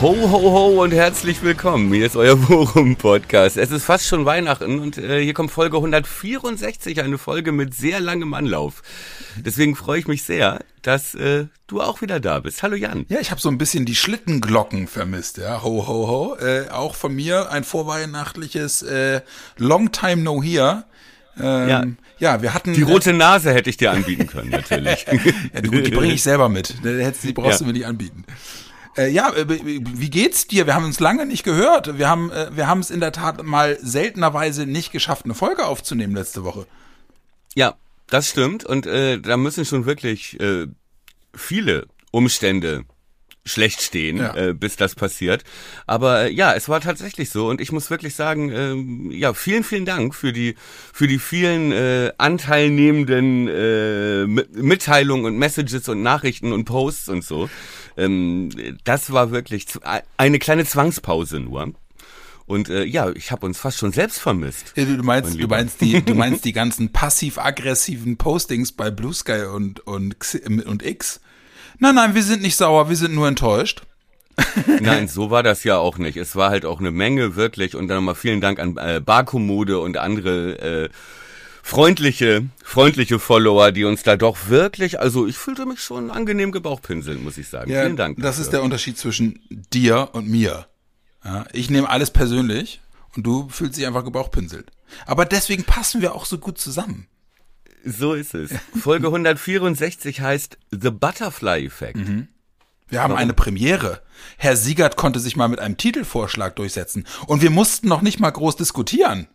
Ho, ho, ho und herzlich willkommen. Hier ist euer Worum-Podcast. Es ist fast schon Weihnachten und äh, hier kommt Folge 164, eine Folge mit sehr langem Anlauf. Deswegen freue ich mich sehr, dass äh, du auch wieder da bist. Hallo Jan. Ja, ich habe so ein bisschen die Schlittenglocken vermisst, ja. Ho, ho, ho. Äh, auch von mir ein vorweihnachtliches äh, Long Time No Here. Ähm, ja. ja, wir hatten. Die rote Nase hätte ich dir anbieten können, natürlich. ja, die, die bringe ich selber mit. Die brauchst ja. du mir nicht anbieten. Äh, ja, äh, wie geht's dir? Wir haben uns lange nicht gehört. Wir haben äh, wir haben es in der Tat mal seltenerweise nicht geschafft, eine Folge aufzunehmen letzte Woche. Ja, das stimmt. Und äh, da müssen schon wirklich äh, viele Umstände schlecht stehen, ja. äh, bis das passiert. Aber äh, ja, es war tatsächlich so und ich muss wirklich sagen, äh, ja, vielen, vielen Dank für die für die vielen äh, anteilnehmenden äh, Mitteilungen und Messages und Nachrichten und Posts und so. Ähm, das war wirklich eine kleine Zwangspause nur. Und äh, ja, ich habe uns fast schon selbst vermisst. Du meinst, du meinst die, du meinst die ganzen passiv-aggressiven Postings bei Blue Sky und und und X. Nein, nein, wir sind nicht sauer, wir sind nur enttäuscht. Nein, so war das ja auch nicht. Es war halt auch eine Menge wirklich und dann nochmal vielen Dank an äh, Barkommode und andere äh, freundliche, freundliche Follower, die uns da doch wirklich, also ich fühlte mich schon angenehm gebauchpinseln, muss ich sagen. Ja, Vielen Dank. Das dafür. ist der Unterschied zwischen dir und mir. Ja, ich nehme alles persönlich und du fühlst dich einfach gebauchpinselt. Aber deswegen passen wir auch so gut zusammen. So ist es. Folge 164 heißt The Butterfly Effect. Mhm. Wir haben Warum? eine Premiere. Herr Siegert konnte sich mal mit einem Titelvorschlag durchsetzen. Und wir mussten noch nicht mal groß diskutieren.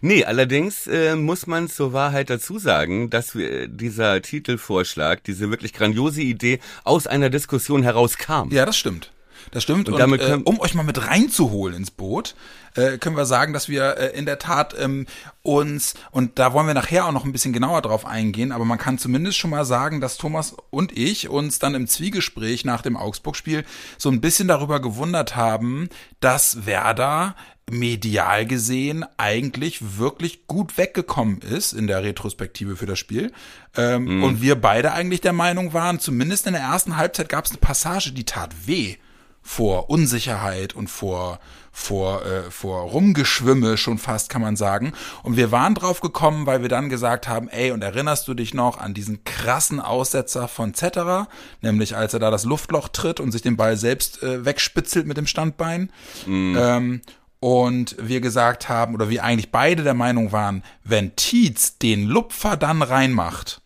Nee, allerdings äh, muss man zur Wahrheit dazu sagen, dass wir, dieser Titelvorschlag, diese wirklich grandiose Idee aus einer Diskussion herauskam. Ja, das stimmt. Das stimmt. Und, und äh, um euch mal mit reinzuholen ins Boot, äh, können wir sagen, dass wir äh, in der Tat ähm, uns, und da wollen wir nachher auch noch ein bisschen genauer drauf eingehen, aber man kann zumindest schon mal sagen, dass Thomas und ich uns dann im Zwiegespräch nach dem Augsburg-Spiel so ein bisschen darüber gewundert haben, dass Werder medial gesehen eigentlich wirklich gut weggekommen ist in der Retrospektive für das Spiel. Ähm, mhm. Und wir beide eigentlich der Meinung waren, zumindest in der ersten Halbzeit gab es eine Passage, die tat weh vor Unsicherheit und vor vor äh, vor Rumgeschwimme schon fast kann man sagen und wir waren drauf gekommen, weil wir dann gesagt haben, ey und erinnerst du dich noch an diesen krassen Aussetzer von Zetterer, nämlich als er da das Luftloch tritt und sich den Ball selbst äh, wegspitzelt mit dem Standbein mm. ähm, und wir gesagt haben oder wir eigentlich beide der Meinung waren, wenn Tietz den Lupfer dann reinmacht,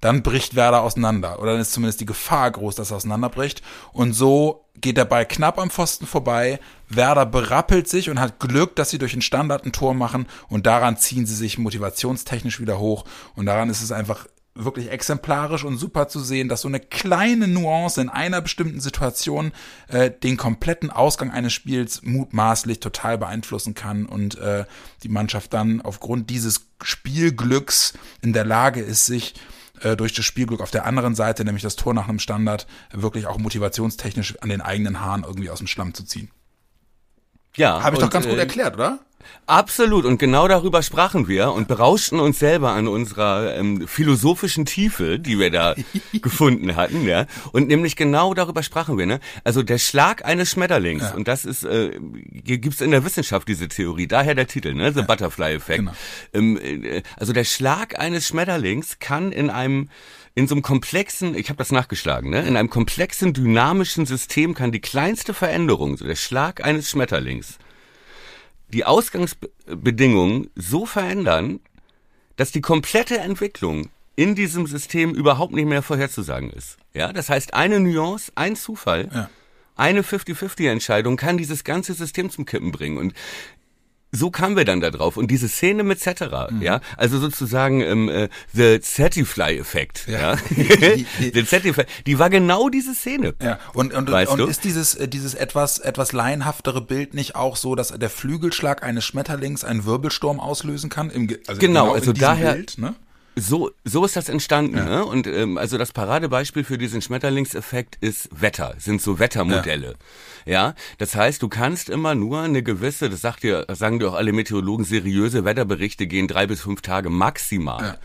dann bricht Werder auseinander. Oder dann ist zumindest die Gefahr groß, dass er auseinanderbricht. Und so geht der Ball knapp am Pfosten vorbei. Werder berappelt sich und hat Glück, dass sie durch den Standard ein Tor machen. Und daran ziehen sie sich motivationstechnisch wieder hoch. Und daran ist es einfach wirklich exemplarisch und super zu sehen, dass so eine kleine Nuance in einer bestimmten Situation äh, den kompletten Ausgang eines Spiels mutmaßlich total beeinflussen kann und äh, die Mannschaft dann aufgrund dieses Spielglücks in der Lage ist, sich äh, durch das Spielglück auf der anderen Seite, nämlich das Tor nach einem Standard, wirklich auch motivationstechnisch an den eigenen Haaren irgendwie aus dem Schlamm zu ziehen. Ja. Habe ich doch ganz gut äh, erklärt, oder? Absolut, und genau darüber sprachen wir und berauschten uns selber an unserer ähm, philosophischen Tiefe, die wir da gefunden hatten, ja. Und nämlich genau darüber sprachen wir, ne? Also der Schlag eines Schmetterlings, ja. und das ist, äh, gibt's in der Wissenschaft diese Theorie, daher der Titel, ne? The ja. Butterfly Effect. Genau. Ähm, äh, also der Schlag eines Schmetterlings kann in einem in so einem komplexen, ich habe das nachgeschlagen, ne? in einem komplexen dynamischen System kann die kleinste Veränderung, so der Schlag eines Schmetterlings, die Ausgangsbedingungen so verändern, dass die komplette Entwicklung in diesem System überhaupt nicht mehr vorherzusagen ist. Ja, das heißt, eine Nuance, ein Zufall, ja. eine 50-50-Entscheidung kann dieses ganze System zum Kippen bringen. Und so kamen wir dann da drauf. Und diese Szene mit Cetera, mhm. ja, also sozusagen ähm, äh, The Zetifly-Effekt, ja. ja. the Zetifly, die war genau diese Szene. Ja, und, und, weißt und du? ist dieses, äh, dieses etwas, etwas laienhaftere Bild nicht auch so, dass der Flügelschlag eines Schmetterlings einen Wirbelsturm auslösen kann? Im, also genau, genau also daher, Bild, ne? So, so ist das entstanden. Ja. Ne? Und ähm, also das Paradebeispiel für diesen Schmetterlingseffekt ist Wetter, sind so Wettermodelle. Ja. ja, das heißt, du kannst immer nur eine gewisse, das sagt dir, sagen dir auch alle Meteorologen, seriöse Wetterberichte gehen drei bis fünf Tage maximal. Ja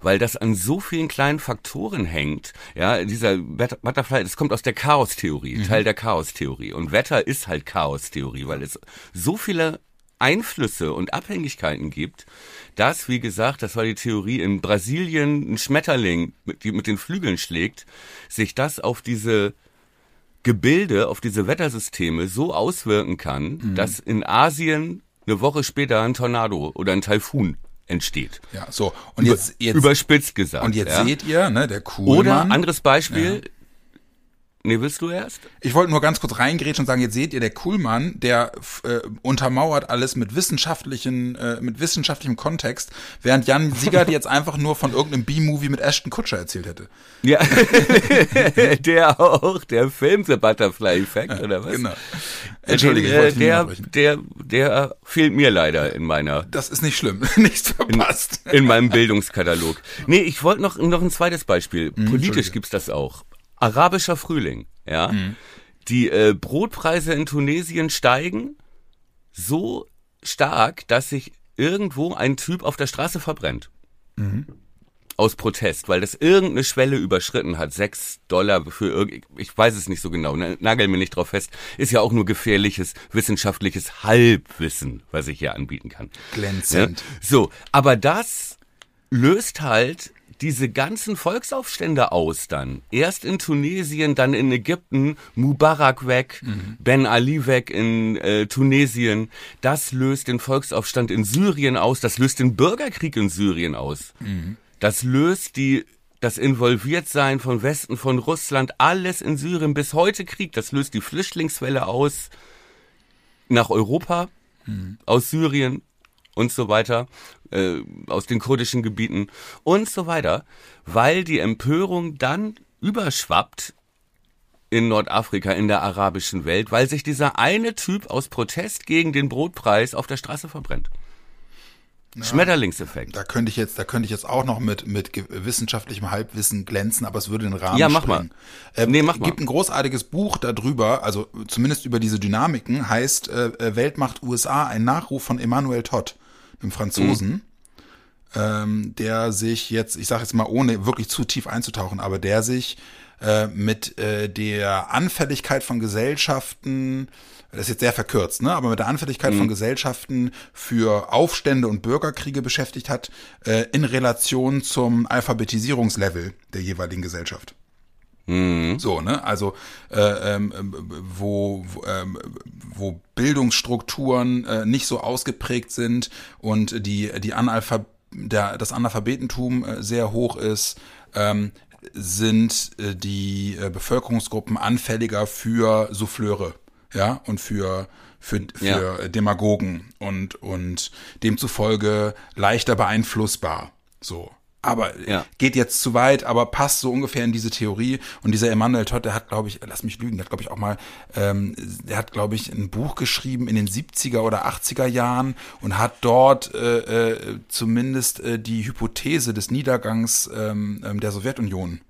weil das an so vielen kleinen Faktoren hängt. Ja, dieser Butterfly, das kommt aus der Chaostheorie, mhm. Teil der Chaostheorie. Und Wetter ist halt Chaostheorie, weil es so viele Einflüsse und Abhängigkeiten gibt, dass, wie gesagt, das war die Theorie, in Brasilien ein Schmetterling, die mit den Flügeln schlägt, sich das auf diese Gebilde, auf diese Wettersysteme so auswirken kann, mhm. dass in Asien eine Woche später ein Tornado oder ein Taifun entsteht. Ja, so. Und jetzt, jetzt überspitzt gesagt. Und jetzt ja. seht ihr, ne, der Kuhlmann. Oder anderes Beispiel, ja. Nee, willst du erst? Ich wollte nur ganz kurz reingrätschen und sagen, jetzt seht ihr, der Kuhlmann, der äh, untermauert alles mit wissenschaftlichen, äh, mit wissenschaftlichem Kontext, während Jan Siegert jetzt einfach nur von irgendeinem B-Movie mit Ashton Kutscher erzählt hätte. Ja, der auch, der Film The Butterfly Effect, ja, oder was? Genau. Entschuldige, ich wollte der, der, der fehlt mir leider in meiner. Das ist nicht schlimm, nichts verpasst. In, in meinem Bildungskatalog. Nee, ich wollte noch, noch ein zweites Beispiel. Hm, Politisch gibt's das auch arabischer Frühling, ja. Mhm. Die äh, Brotpreise in Tunesien steigen so stark, dass sich irgendwo ein Typ auf der Straße verbrennt. Mhm. Aus Protest, weil das irgendeine Schwelle überschritten hat. Sechs Dollar für irgend, ich weiß es nicht so genau, nagel mir nicht drauf fest. Ist ja auch nur gefährliches, wissenschaftliches Halbwissen, was ich hier anbieten kann. Glänzend. Ja? So, aber das löst halt diese ganzen Volksaufstände aus dann. Erst in Tunesien, dann in Ägypten, Mubarak weg, mhm. Ben Ali weg in äh, Tunesien. Das löst den Volksaufstand in Syrien aus, das löst den Bürgerkrieg in Syrien aus. Mhm. Das löst die das Involviertsein von Westen, von Russland, alles in Syrien bis heute Krieg. Das löst die Flüchtlingswelle aus nach Europa, mhm. aus Syrien und so weiter äh, aus den kurdischen Gebieten und so weiter, weil die Empörung dann überschwappt in Nordafrika, in der arabischen Welt, weil sich dieser eine Typ aus Protest gegen den Brotpreis auf der Straße verbrennt. Ja, Schmetterlingseffekt. Da könnte ich jetzt, da könnte ich jetzt auch noch mit mit wissenschaftlichem Halbwissen glänzen, aber es würde den Rahmen Ja, mach springen. mal. Ähm, nee, mach mal. Gibt ein großartiges Buch darüber, also zumindest über diese Dynamiken, heißt äh, Weltmacht USA, ein Nachruf von Emmanuel Todd einem Franzosen, mhm. ähm, der sich jetzt, ich sage jetzt mal, ohne wirklich zu tief einzutauchen, aber der sich äh, mit äh, der Anfälligkeit von Gesellschaften, das ist jetzt sehr verkürzt, ne, aber mit der Anfälligkeit mhm. von Gesellschaften für Aufstände und Bürgerkriege beschäftigt hat, äh, in Relation zum Alphabetisierungslevel der jeweiligen Gesellschaft. Mhm. So, ne? Also äh, ähm, wo, wo, ähm, wo Bildungsstrukturen äh, nicht so ausgeprägt sind und die, die Analphab der, das Analphabetentum äh, sehr hoch ist, ähm, sind äh, die äh, Bevölkerungsgruppen anfälliger für Souffleure, ja, und für für, für ja. Demagogen und und demzufolge leichter beeinflussbar. So aber ja. geht jetzt zu weit, aber passt so ungefähr in diese Theorie. Und dieser Emanuel Todd, der hat, glaube ich, lass mich lügen, der hat, glaube ich, auch mal, ähm, der hat, glaube ich, ein Buch geschrieben in den 70er oder 80er Jahren und hat dort äh, äh, zumindest äh, die Hypothese des Niedergangs ähm, ähm der Sowjetunion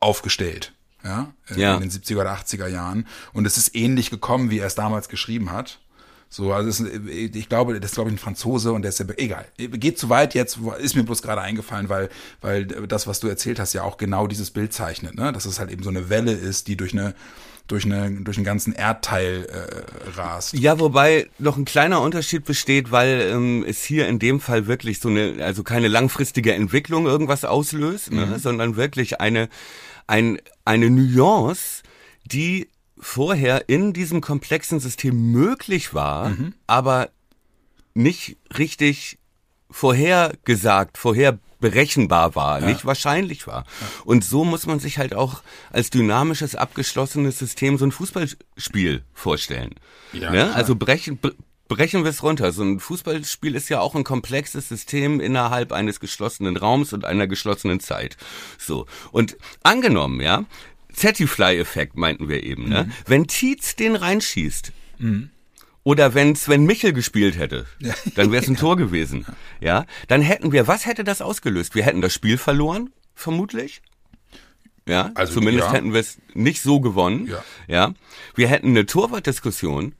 aufgestellt. Ja, ja, in den 70er oder 80er Jahren. Und es ist ähnlich gekommen, wie er es damals geschrieben hat. So, also ist, ich glaube, das ist glaube ich ein Franzose und der ist ja egal. Geht zu weit jetzt, ist mir bloß gerade eingefallen, weil weil das, was du erzählt hast, ja auch genau dieses Bild zeichnet, ne? Dass es halt eben so eine Welle ist, die durch eine durch, eine, durch einen ganzen Erdteil äh, rast. Ja, wobei noch ein kleiner Unterschied besteht, weil ähm, es hier in dem Fall wirklich so eine, also keine langfristige Entwicklung irgendwas auslöst, ne? mhm. ne, sondern wirklich eine, ein, eine Nuance, die vorher in diesem komplexen System möglich war, mhm. aber nicht richtig vorhergesagt, vorher berechenbar war, ja. nicht wahrscheinlich war. Ja. Und so muss man sich halt auch als dynamisches, abgeschlossenes System so ein Fußballspiel vorstellen. Ja, ne? Also brechen, brechen wir es runter. So ein Fußballspiel ist ja auch ein komplexes System innerhalb eines geschlossenen Raums und einer geschlossenen Zeit. So. Und angenommen, ja, Zetifly-Effekt meinten wir eben, ne? Mhm. Wenn Tietz den reinschießt mhm. Oder wenn Sven Michel gespielt hätte, dann wäre es ein Tor gewesen. Ja, dann hätten wir, was hätte das ausgelöst? Wir hätten das Spiel verloren, vermutlich. Ja, also, zumindest ja. hätten wir es nicht so gewonnen. Ja. ja, wir hätten eine Torwartdiskussion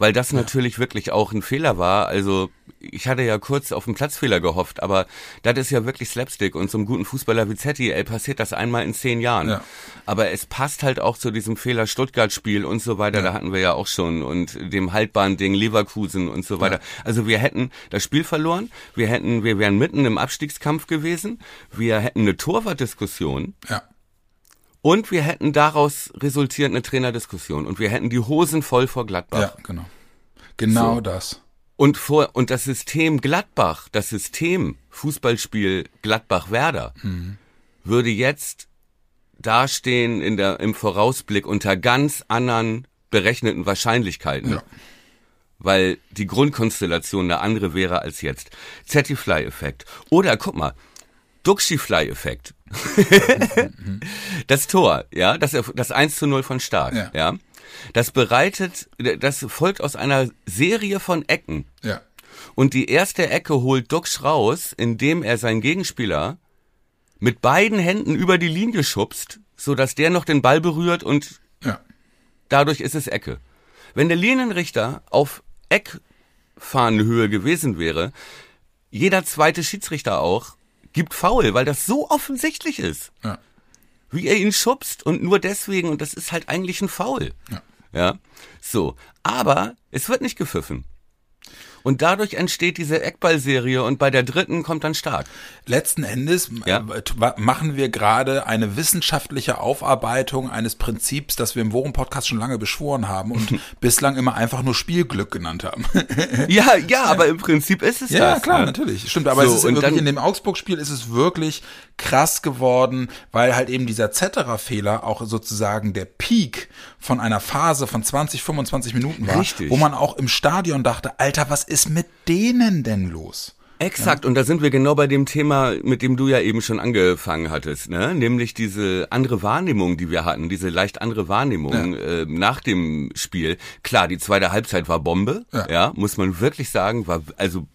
weil das ja. natürlich wirklich auch ein Fehler war. Also ich hatte ja kurz auf einen Platzfehler gehofft, aber das ist ja wirklich Slapstick und so einem guten Fußballer wie Zetti, ey, passiert das einmal in zehn Jahren. Ja. Aber es passt halt auch zu diesem Fehler Stuttgart-Spiel und so weiter, ja. da hatten wir ja auch schon und dem haltbaren Ding Leverkusen und so weiter. Also wir hätten das Spiel verloren, wir hätten, wir wären mitten im Abstiegskampf gewesen, wir hätten eine Torwartdiskussion. Ja. Und wir hätten daraus resultierend eine Trainerdiskussion und wir hätten die Hosen voll vor Gladbach. Ja, genau. Genau so. das. Und vor, und das System Gladbach, das System Fußballspiel Gladbach-Werder, mhm. würde jetzt dastehen in der, im Vorausblick unter ganz anderen berechneten Wahrscheinlichkeiten. Ja. Weil die Grundkonstellation eine andere wäre als jetzt. Zettifly-Effekt. Oder guck mal, Duxi-Fly-Effekt. das Tor, ja, das, das 1 zu 0 von Stark, ja. ja. Das bereitet, das folgt aus einer Serie von Ecken. Ja. Und die erste Ecke holt Dux raus, indem er seinen Gegenspieler mit beiden Händen über die Linie schubst, so dass der noch den Ball berührt und ja. dadurch ist es Ecke. Wenn der Linienrichter auf Eckfahnenhöhe gewesen wäre, jeder zweite Schiedsrichter auch, gibt faul, weil das so offensichtlich ist. Ja. Wie er ihn schubst und nur deswegen, und das ist halt eigentlich ein Foul. Ja. ja. So. Aber es wird nicht gepfiffen. Und dadurch entsteht diese Eckballserie und bei der dritten kommt dann stark. Letzten Endes ja? Äh, machen wir gerade eine wissenschaftliche Aufarbeitung eines Prinzips, das wir im Worum-Podcast schon lange beschworen haben und bislang immer einfach nur Spielglück genannt haben. ja, ja, aber im Prinzip ist es ja, das. Ja, klar, ne? natürlich. Stimmt, aber so, es ist wirklich, in dem Augsburg-Spiel ist es wirklich krass geworden, weil halt eben dieser Zetterer-Fehler auch sozusagen der Peak von einer Phase von 20, 25 Minuten war, Richtig. wo man auch im Stadion dachte, Alter, was ist mit denen denn los? Exakt, ja. und da sind wir genau bei dem Thema, mit dem du ja eben schon angefangen hattest, ne? nämlich diese andere Wahrnehmung, die wir hatten, diese leicht andere Wahrnehmung ja. äh, nach dem Spiel. Klar, die zweite Halbzeit war Bombe, ja. ja, muss man wirklich sagen, war also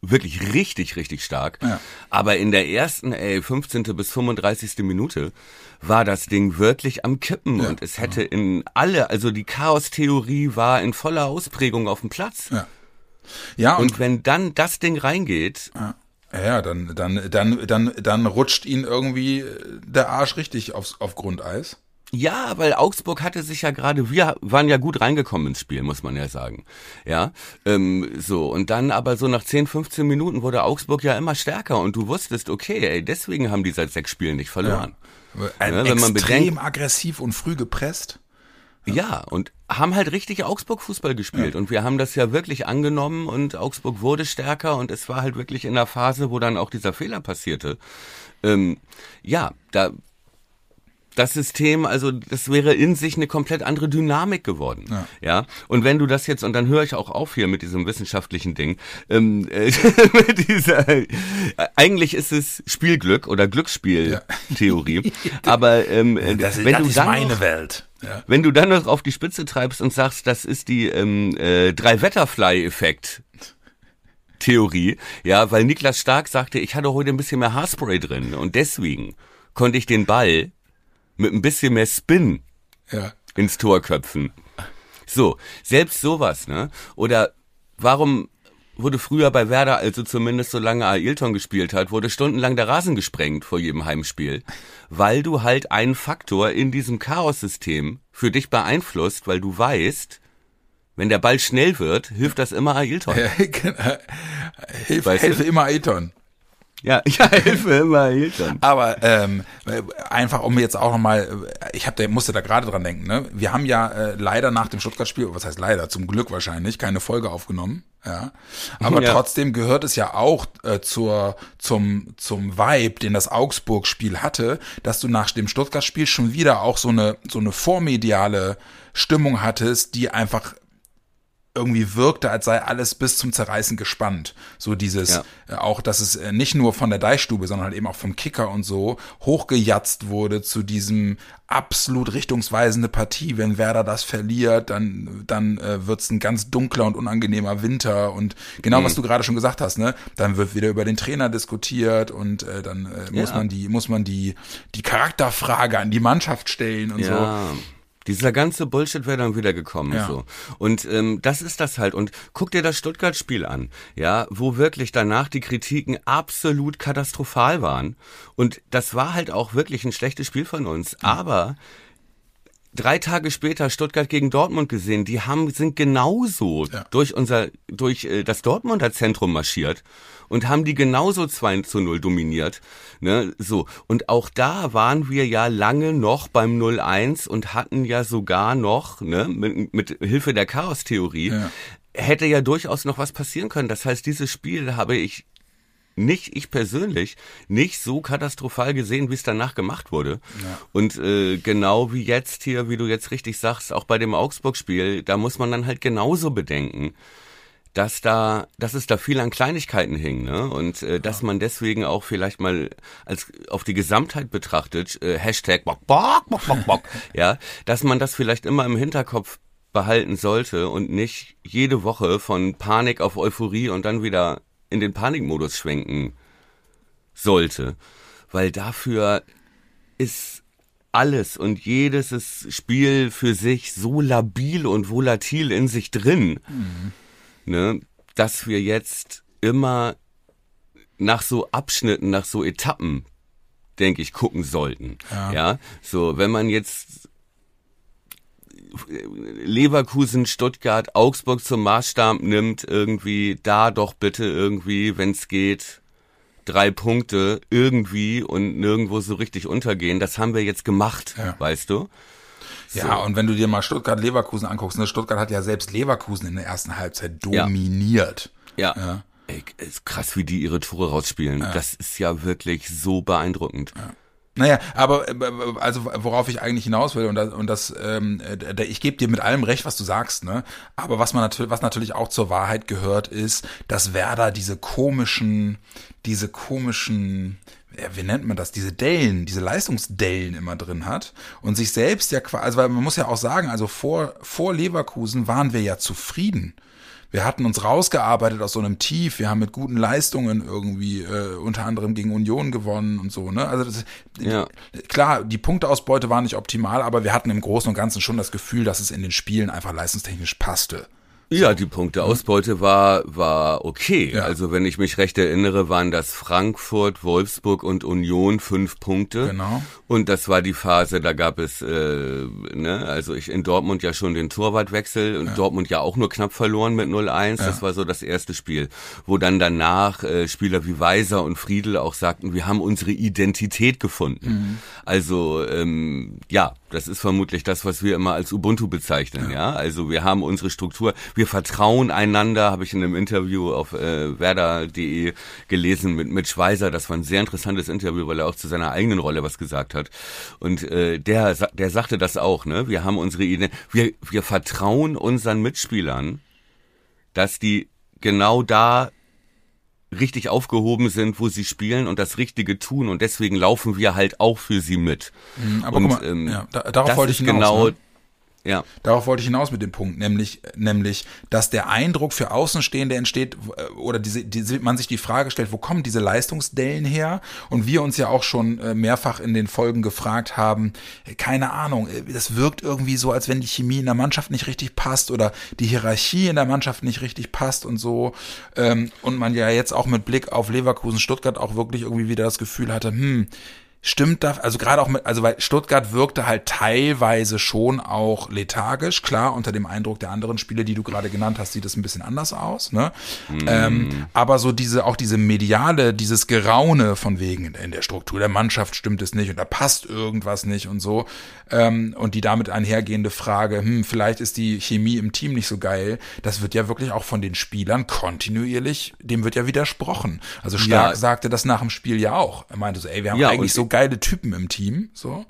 wirklich richtig, richtig stark. Ja. Aber in der ersten, ey, 15. bis 35. Minute war das Ding wirklich am Kippen ja, und es hätte in alle, also die Chaos-Theorie war in voller Ausprägung auf dem Platz. Ja. Ja. Und, und wenn dann das Ding reingeht. Ja. Ja, dann, dann, dann, dann, dann rutscht ihn irgendwie der Arsch richtig aufs, auf Grundeis. Ja, weil Augsburg hatte sich ja gerade, wir waren ja gut reingekommen ins Spiel, muss man ja sagen. Ja, ähm, so. Und dann aber so nach 10, 15 Minuten wurde Augsburg ja immer stärker und du wusstest, okay, ey, deswegen haben die seit sechs Spielen nicht verloren. Ja. Ein, ja, wenn man extrem bedenkt, aggressiv und früh gepresst. Ja. und haben halt richtig Augsburg-Fußball gespielt. Ja. Und wir haben das ja wirklich angenommen und Augsburg wurde stärker und es war halt wirklich in der Phase, wo dann auch dieser Fehler passierte. Ähm, ja, da das System, also das wäre in sich eine komplett andere Dynamik geworden. Ja. ja? Und wenn du das jetzt, und dann höre ich auch auf hier mit diesem wissenschaftlichen Ding, ähm, äh, mit dieser, äh, eigentlich ist es Spielglück oder Glücksspieltheorie, ja. aber ähm, das, wenn das du ist dann meine noch, Welt. Ja. Wenn du dann noch auf die Spitze treibst und sagst, das ist die ähm, äh, Drei-Wetterfly-Effekt, Theorie, ja, weil Niklas Stark sagte, ich hatte heute ein bisschen mehr Haarspray drin und deswegen konnte ich den Ball mit ein bisschen mehr Spin ja. ins Tor köpfen. So, selbst sowas, ne? Oder warum wurde früher bei Werder, also zumindest solange Ailton gespielt hat, wurde stundenlang der Rasen gesprengt vor jedem Heimspiel, weil du halt einen Faktor in diesem Chaos-System für dich beeinflusst, weil du weißt, wenn der Ball schnell wird, hilft das immer Ailton. Ja, genau. Hilf, helfe immer Ailton. Ja, ja, Hilfe immer Hilton. Aber ähm, einfach um jetzt auch nochmal, ich hab, musste da gerade dran denken, ne? Wir haben ja äh, leider nach dem Stuttgart-Spiel, was heißt leider, zum Glück wahrscheinlich, keine Folge aufgenommen. Ja. Aber ja. trotzdem gehört es ja auch äh, zur, zum, zum Vibe, den das Augsburg-Spiel hatte, dass du nach dem Stuttgart-Spiel schon wieder auch so eine, so eine vormediale Stimmung hattest, die einfach irgendwie wirkte, als sei alles bis zum Zerreißen gespannt. So dieses, ja. äh, auch, dass es äh, nicht nur von der Deichstube, sondern halt eben auch vom Kicker und so hochgejatzt wurde zu diesem absolut richtungsweisende Partie. Wenn Werder das verliert, dann, dann äh, wird es ein ganz dunkler und unangenehmer Winter. Und genau, mhm. was du gerade schon gesagt hast, ne? Dann wird wieder über den Trainer diskutiert und äh, dann äh, muss ja. man die, muss man die, die Charakterfrage an die Mannschaft stellen und ja. so. Dieser ganze Bullshit wäre dann wieder gekommen. Ja. So. Und ähm, das ist das halt. Und guck dir das Stuttgart-Spiel an, ja, wo wirklich danach die Kritiken absolut katastrophal waren. Und das war halt auch wirklich ein schlechtes Spiel von uns. Mhm. Aber drei Tage später Stuttgart gegen Dortmund gesehen. Die haben sind genauso ja. durch unser durch äh, das Dortmunder Zentrum marschiert und haben die genauso 2 zu 0 dominiert. Ne? So. Und auch da waren wir ja lange noch beim 0-1 und hatten ja sogar noch, ne, mit, mit Hilfe der Chaos-Theorie, ja. hätte ja durchaus noch was passieren können. Das heißt, dieses Spiel habe ich nicht ich persönlich nicht so katastrophal gesehen, wie es danach gemacht wurde. Ja. Und äh, genau wie jetzt hier, wie du jetzt richtig sagst, auch bei dem Augsburg-Spiel, da muss man dann halt genauso bedenken, dass da, dass es da viel an Kleinigkeiten hing, ne? Und äh, dass man deswegen auch vielleicht mal als auf die Gesamtheit betrachtet, äh, Hashtag Bock, Bock, Bock, Bock, Bock, ja, dass man das vielleicht immer im Hinterkopf behalten sollte und nicht jede Woche von Panik auf Euphorie und dann wieder in den Panikmodus schwenken sollte. Weil dafür ist alles und jedes Spiel für sich so labil und volatil in sich drin. Mhm ne, dass wir jetzt immer nach so Abschnitten, nach so Etappen, denke ich, gucken sollten. Ja. ja, so, wenn man jetzt Leverkusen, Stuttgart, Augsburg zum Maßstab nimmt, irgendwie da doch bitte irgendwie, wenn es geht, drei Punkte irgendwie und nirgendwo so richtig untergehen. Das haben wir jetzt gemacht, ja. weißt du? So. Ja, und wenn du dir mal Stuttgart-Leverkusen anguckst, ne, Stuttgart hat ja selbst Leverkusen in der ersten Halbzeit dominiert. Ja. ja. Ey, ist krass, wie die ihre Tore rausspielen. Ja. Das ist ja wirklich so beeindruckend. Ja. Naja, aber äh, also worauf ich eigentlich hinaus will und das, und das ähm, ich gebe dir mit allem recht, was du sagst, ne? Aber was man natürlich, was natürlich auch zur Wahrheit gehört, ist, dass Werder diese komischen, diese komischen ja, wie nennt man das, diese Dellen, diese Leistungsdellen immer drin hat und sich selbst ja quasi, also weil man muss ja auch sagen, also vor, vor Leverkusen waren wir ja zufrieden. Wir hatten uns rausgearbeitet aus so einem Tief, wir haben mit guten Leistungen irgendwie äh, unter anderem gegen Union gewonnen und so, ne? Also das, ja. klar, die Punkteausbeute war nicht optimal, aber wir hatten im Großen und Ganzen schon das Gefühl, dass es in den Spielen einfach leistungstechnisch passte. Ja, die Punkteausbeute war, war okay. Ja. Also wenn ich mich recht erinnere, waren das Frankfurt, Wolfsburg und Union fünf Punkte. Genau. Und das war die Phase, da gab es, äh, ne, also ich in Dortmund ja schon den Torwartwechsel und ja. Dortmund ja auch nur knapp verloren mit 0-1. Ja. Das war so das erste Spiel, wo dann danach äh, Spieler wie Weiser und Friedel auch sagten, wir haben unsere Identität gefunden. Mhm. Also ähm, ja, das ist vermutlich das, was wir immer als Ubuntu bezeichnen. Ja, ja? also wir haben unsere Struktur wir vertrauen einander, habe ich in einem Interview auf äh, werder.de gelesen mit, mit Schweizer. Das war ein sehr interessantes Interview, weil er auch zu seiner eigenen Rolle was gesagt hat. Und äh, der, der sagte das auch, ne? Wir haben unsere Idee, wir, wir vertrauen unseren Mitspielern, dass die genau da richtig aufgehoben sind, wo sie spielen und das Richtige tun und deswegen laufen wir halt auch für sie mit. Mhm, aber und, mal, ähm, ja, da, darauf wollte ich hinaus, genau ne? Ja. Darauf wollte ich hinaus mit dem Punkt, nämlich, nämlich, dass der Eindruck für Außenstehende entsteht oder diese, diese, man sich die Frage stellt, wo kommen diese Leistungsdellen her? Und wir uns ja auch schon äh, mehrfach in den Folgen gefragt haben, keine Ahnung, äh, das wirkt irgendwie so, als wenn die Chemie in der Mannschaft nicht richtig passt oder die Hierarchie in der Mannschaft nicht richtig passt und so. Ähm, und man ja jetzt auch mit Blick auf Leverkusen, Stuttgart auch wirklich irgendwie wieder das Gefühl hatte, hm, stimmt da, also gerade auch mit, also weil Stuttgart wirkte halt teilweise schon auch lethargisch, klar, unter dem Eindruck der anderen Spiele, die du gerade genannt hast, sieht es ein bisschen anders aus, ne? Mm. Ähm, aber so diese, auch diese mediale, dieses Geraune von wegen in der Struktur der Mannschaft stimmt es nicht und da passt irgendwas nicht und so, ähm, und die damit einhergehende Frage, hm, vielleicht ist die Chemie im Team nicht so geil, das wird ja wirklich auch von den Spielern kontinuierlich, dem wird ja widersprochen. Also Stark ja. sagte das nach dem Spiel ja auch. Er meinte so, ey, wir haben ja, eigentlich so geile Typen im Team, so.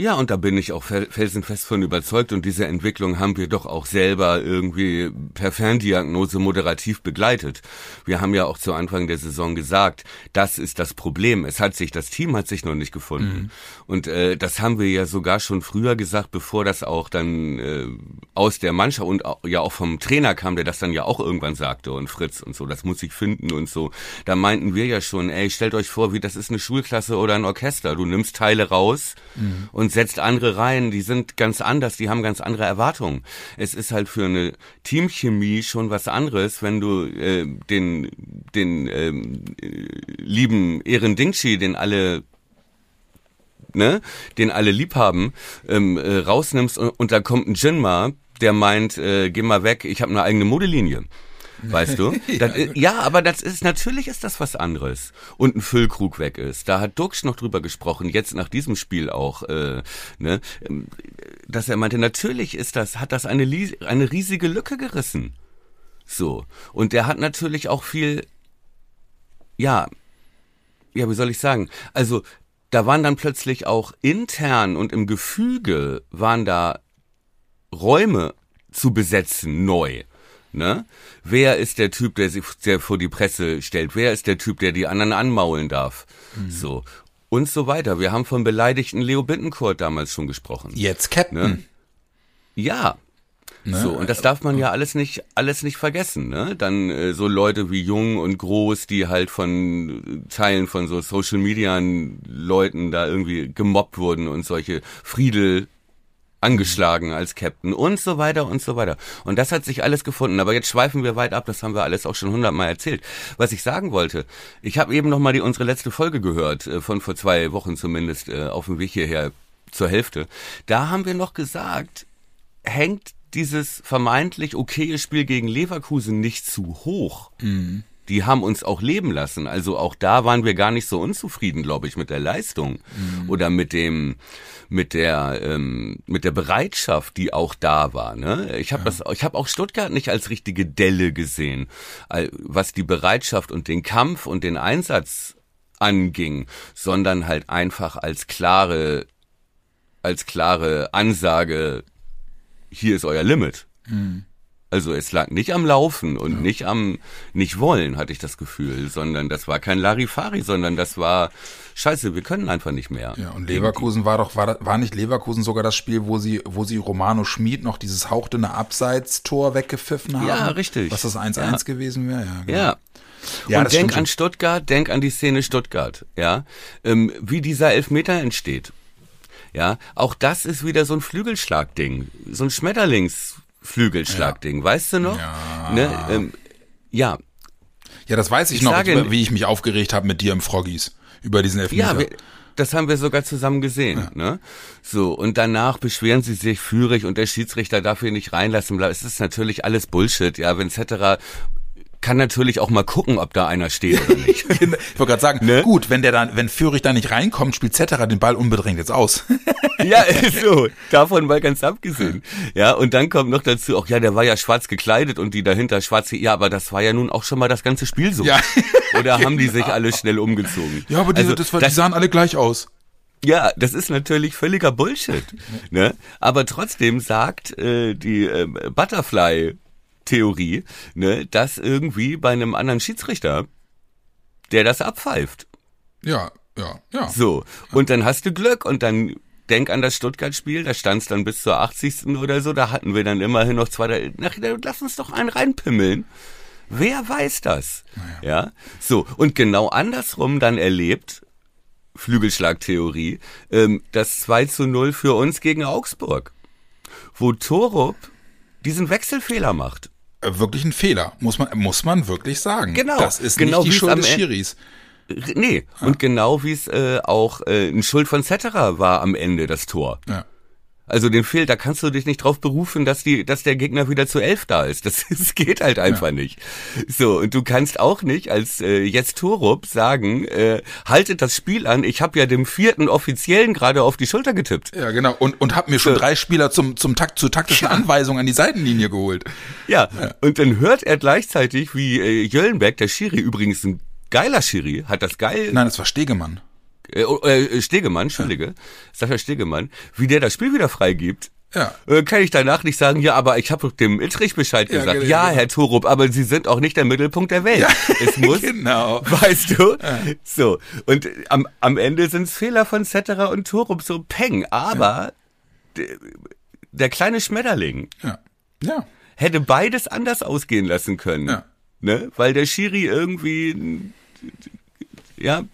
Ja, und da bin ich auch felsenfest von überzeugt und diese Entwicklung haben wir doch auch selber irgendwie per Ferndiagnose moderativ begleitet. Wir haben ja auch zu Anfang der Saison gesagt, das ist das Problem. Es hat sich, das Team hat sich noch nicht gefunden. Mhm. Und äh, das haben wir ja sogar schon früher gesagt, bevor das auch dann äh, aus der Mannschaft und auch, ja auch vom Trainer kam, der das dann ja auch irgendwann sagte und Fritz und so, das muss ich finden und so. Da meinten wir ja schon, ey, stellt euch vor, wie das ist eine Schulklasse oder ein Orchester. Du nimmst Teile raus mhm. und setzt andere rein, die sind ganz anders, die haben ganz andere Erwartungen. Es ist halt für eine Teamchemie schon was anderes, wenn du äh, den den ähm, lieben Ehren Dingshi, den alle ne, den alle lieb haben, ähm, äh, rausnimmst und, und da kommt ein Jinma, der meint, äh, geh mal weg, ich habe eine eigene Modelinie. Weißt du? ja. Das, ja, aber das ist natürlich ist das was anderes. Und ein Füllkrug weg ist. Da hat Duxch noch drüber gesprochen, jetzt nach diesem Spiel auch, äh, ne, dass er meinte, natürlich ist das, hat das eine, eine riesige Lücke gerissen. So. Und der hat natürlich auch viel, ja, ja, wie soll ich sagen? Also da waren dann plötzlich auch intern und im Gefüge waren da Räume zu besetzen neu. Ne? Wer ist der Typ, der sich der vor die Presse stellt? Wer ist der Typ, der die anderen anmaulen darf? Mhm. So. Und so weiter. Wir haben vom beleidigten Leo Bittencourt damals schon gesprochen. Jetzt Captain. Ne? Ja, Ne? So, und das darf man ja alles nicht, alles nicht vergessen, ne? Dann äh, so Leute wie Jung und Groß, die halt von Teilen von so Social Media Leuten da irgendwie gemobbt wurden und solche Friedel angeschlagen als Captain und so weiter und so weiter. Und das hat sich alles gefunden. Aber jetzt schweifen wir weit ab, das haben wir alles auch schon hundertmal erzählt. Was ich sagen wollte, ich habe eben noch mal die unsere letzte Folge gehört, äh, von vor zwei Wochen zumindest, äh, auf dem Weg hierher zur Hälfte. Da haben wir noch gesagt, hängt dieses vermeintlich okaye Spiel gegen Leverkusen nicht zu hoch. Mhm. Die haben uns auch leben lassen. Also auch da waren wir gar nicht so unzufrieden, glaube ich, mit der Leistung mhm. oder mit dem, mit der, ähm, mit der Bereitschaft, die auch da war. Ne? Ich habe ja. das, ich habe auch Stuttgart nicht als richtige Delle gesehen, was die Bereitschaft und den Kampf und den Einsatz anging, sondern halt einfach als klare, als klare Ansage hier ist euer Limit. Mhm. Also es lag nicht am Laufen und ja. nicht am nicht wollen, hatte ich das Gefühl, sondern das war kein Larifari, sondern das war Scheiße, wir können einfach nicht mehr. Ja, und Leverkusen war doch war, war nicht Leverkusen sogar das Spiel, wo sie wo sie Romano Schmid noch dieses hauchdünne Abseitstor weggepfiffen haben? Ja, richtig. Was das 1-1 ja. gewesen wäre, ja. Genau. Ja. Ja, und denk an Stuttgart, denk an die Szene Stuttgart, ja, ähm, wie dieser Elfmeter entsteht. Ja, auch das ist wieder so ein Flügelschlagding, so ein Schmetterlingsflügelschlagding, ja. weißt du noch? Ja. Ne, ähm, ja. Ja, das weiß ich, ich noch, sage, wie ich mich aufgeregt habe mit dir im Froggies über diesen Elfmeter. Ja, wir, das haben wir sogar zusammen gesehen. Ja. Ne? So, und danach beschweren sie sich führig und der Schiedsrichter darf ihn nicht reinlassen. Es ist natürlich alles Bullshit, ja, wenn Cetera kann natürlich auch mal gucken, ob da einer steht oder nicht. ich wollte gerade sagen, ne? gut, wenn der dann, wenn Führig da nicht reinkommt, spielt Zetterer den Ball unbedingt jetzt aus. ja, so, davon mal ganz abgesehen. Ja, und dann kommt noch dazu, auch ja, der war ja schwarz gekleidet und die dahinter schwarze, ja, aber das war ja nun auch schon mal das ganze Spiel so. Ja. Oder haben die sich alle schnell umgezogen? Ja, aber diese, also, das, war, das, die sahen alle gleich aus. Ja, das ist natürlich völliger Bullshit. ne? Aber trotzdem sagt äh, die äh, Butterfly Theorie, ne, dass irgendwie bei einem anderen Schiedsrichter, der das abpfeift. Ja, ja, ja. So, und dann hast du Glück und dann denk an das Stuttgart-Spiel, da stand es dann bis zur 80. oder so, da hatten wir dann immerhin noch zwei, ach, lass uns doch einen reinpimmeln. Wer weiß das? Naja. Ja, so, und genau andersrum dann erlebt, Flügelschlagtheorie, ähm, das 2 zu 0 für uns gegen Augsburg, wo Torup diesen Wechselfehler macht. Äh, wirklich ein Fehler, muss man, muss man wirklich sagen. Genau. Das ist genau nicht die Schuld des Schiris. Nee, ja. und genau wie es äh, auch äh, ein Schuld von Cetera war am Ende, das Tor. Ja. Also den Fehl, da kannst du dich nicht drauf berufen, dass die, dass der Gegner wieder zu elf da ist. Das, das geht halt einfach ja. nicht. So, und du kannst auch nicht als äh, jetzt Torup sagen, äh, haltet das Spiel an, ich habe ja dem vierten Offiziellen gerade auf die Schulter getippt. Ja, genau. Und, und hab mir schon so. drei Spieler zum, zum Takt, zur taktischen ja. Anweisung an die Seitenlinie geholt. Ja. ja, und dann hört er gleichzeitig, wie äh, Jöllenberg, der Schiri, übrigens ein geiler Schiri, hat das geil. Nein, das war Stegemann. Äh, äh, Stegemann, Entschuldige, ja. Sascha Stegemann, wie der das Spiel wieder freigibt. Ja. Äh, kann ich danach nicht sagen, ja, aber ich habe dem Iltrich Bescheid gesagt. Ja, genau, ja, Herr Torup, aber Sie sind auch nicht der Mittelpunkt der Welt. Ja, es muss, genau. weißt du? Ja. So. Und am, am Ende sind es Fehler von Cetera und Torup, so peng. Aber ja. der kleine Schmetterling ja. Ja. hätte beides anders ausgehen lassen können. Ja. Ne? Weil der Schiri irgendwie, ja,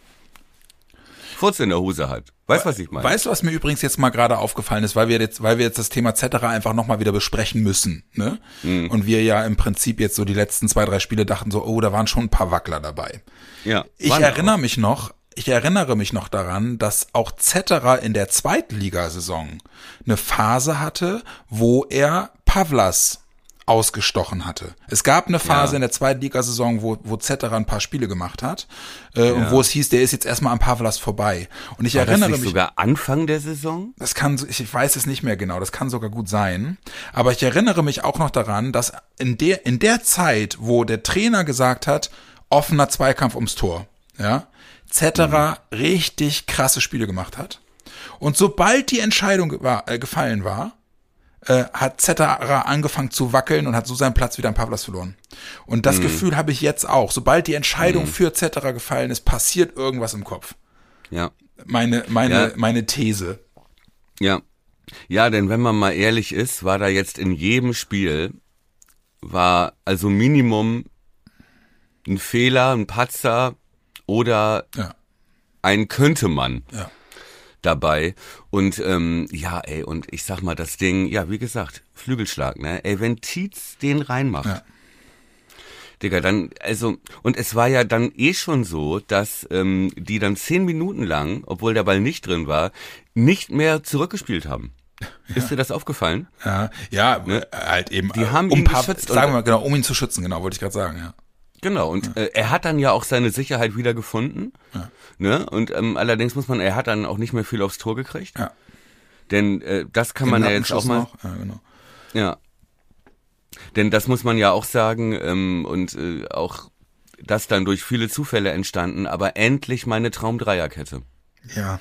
Furz in der Hose hat. Weißt du, was ich meine? Weißt du, was mir übrigens jetzt mal gerade aufgefallen ist, weil wir jetzt, weil wir jetzt das Thema Cetera einfach nochmal wieder besprechen müssen, ne? Mhm. Und wir ja im Prinzip jetzt so die letzten zwei, drei Spiele dachten so, oh, da waren schon ein paar Wackler dabei. Ja. Ich erinnere auch. mich noch, ich erinnere mich noch daran, dass auch Cetera in der Zweitligasaison eine Phase hatte, wo er Pavlas ausgestochen hatte. Es gab eine Phase ja. in der Zweitligasaison, wo, wo Zetterer ein paar Spiele gemacht hat äh, ja. und wo es hieß, der ist jetzt erstmal am Pavlas vorbei. Und ich War erinnere das mich sogar Anfang der Saison. Das kann, ich weiß es nicht mehr genau. Das kann sogar gut sein. Aber ich erinnere mich auch noch daran, dass in der in der Zeit, wo der Trainer gesagt hat, offener Zweikampf ums Tor, ja, Zetterer mhm. richtig krasse Spiele gemacht hat. Und sobald die Entscheidung war, äh, gefallen war, äh, hat Zetterer angefangen zu wackeln und hat so seinen Platz wieder an Pavlas verloren. Und das mhm. Gefühl habe ich jetzt auch. Sobald die Entscheidung mhm. für Zetterer gefallen ist, passiert irgendwas im Kopf. Ja. Meine, meine, ja. meine These. Ja. Ja, denn wenn man mal ehrlich ist, war da jetzt in jedem Spiel, war also Minimum ein Fehler, ein Patzer oder ja. ein könnte man. Ja dabei. Und ähm, ja, ey, und ich sag mal, das Ding, ja, wie gesagt, Flügelschlag, ne? Ey, wenn Tietz den reinmacht. Ja. Digga, dann, also, und es war ja dann eh schon so, dass ähm, die dann zehn Minuten lang, obwohl der Ball nicht drin war, nicht mehr zurückgespielt haben. Ja. Ist dir das aufgefallen? Ja, ja, ne? halt eben. Die haben um ihn paar, geschützt. Sagen wir mal, genau, um ihn zu schützen, genau, wollte ich gerade sagen, ja. Genau, und ja. äh, er hat dann ja auch seine Sicherheit wieder gefunden. Ja. Ne? Und ähm, allerdings muss man, er hat dann auch nicht mehr viel aufs Tor gekriegt. Ja. Denn äh, das kann Den man ja jetzt auch mal. Noch. Ja, genau. Ja. Denn das muss man ja auch sagen, ähm, und äh, auch das dann durch viele Zufälle entstanden, aber endlich meine Traumdreierkette. Ja.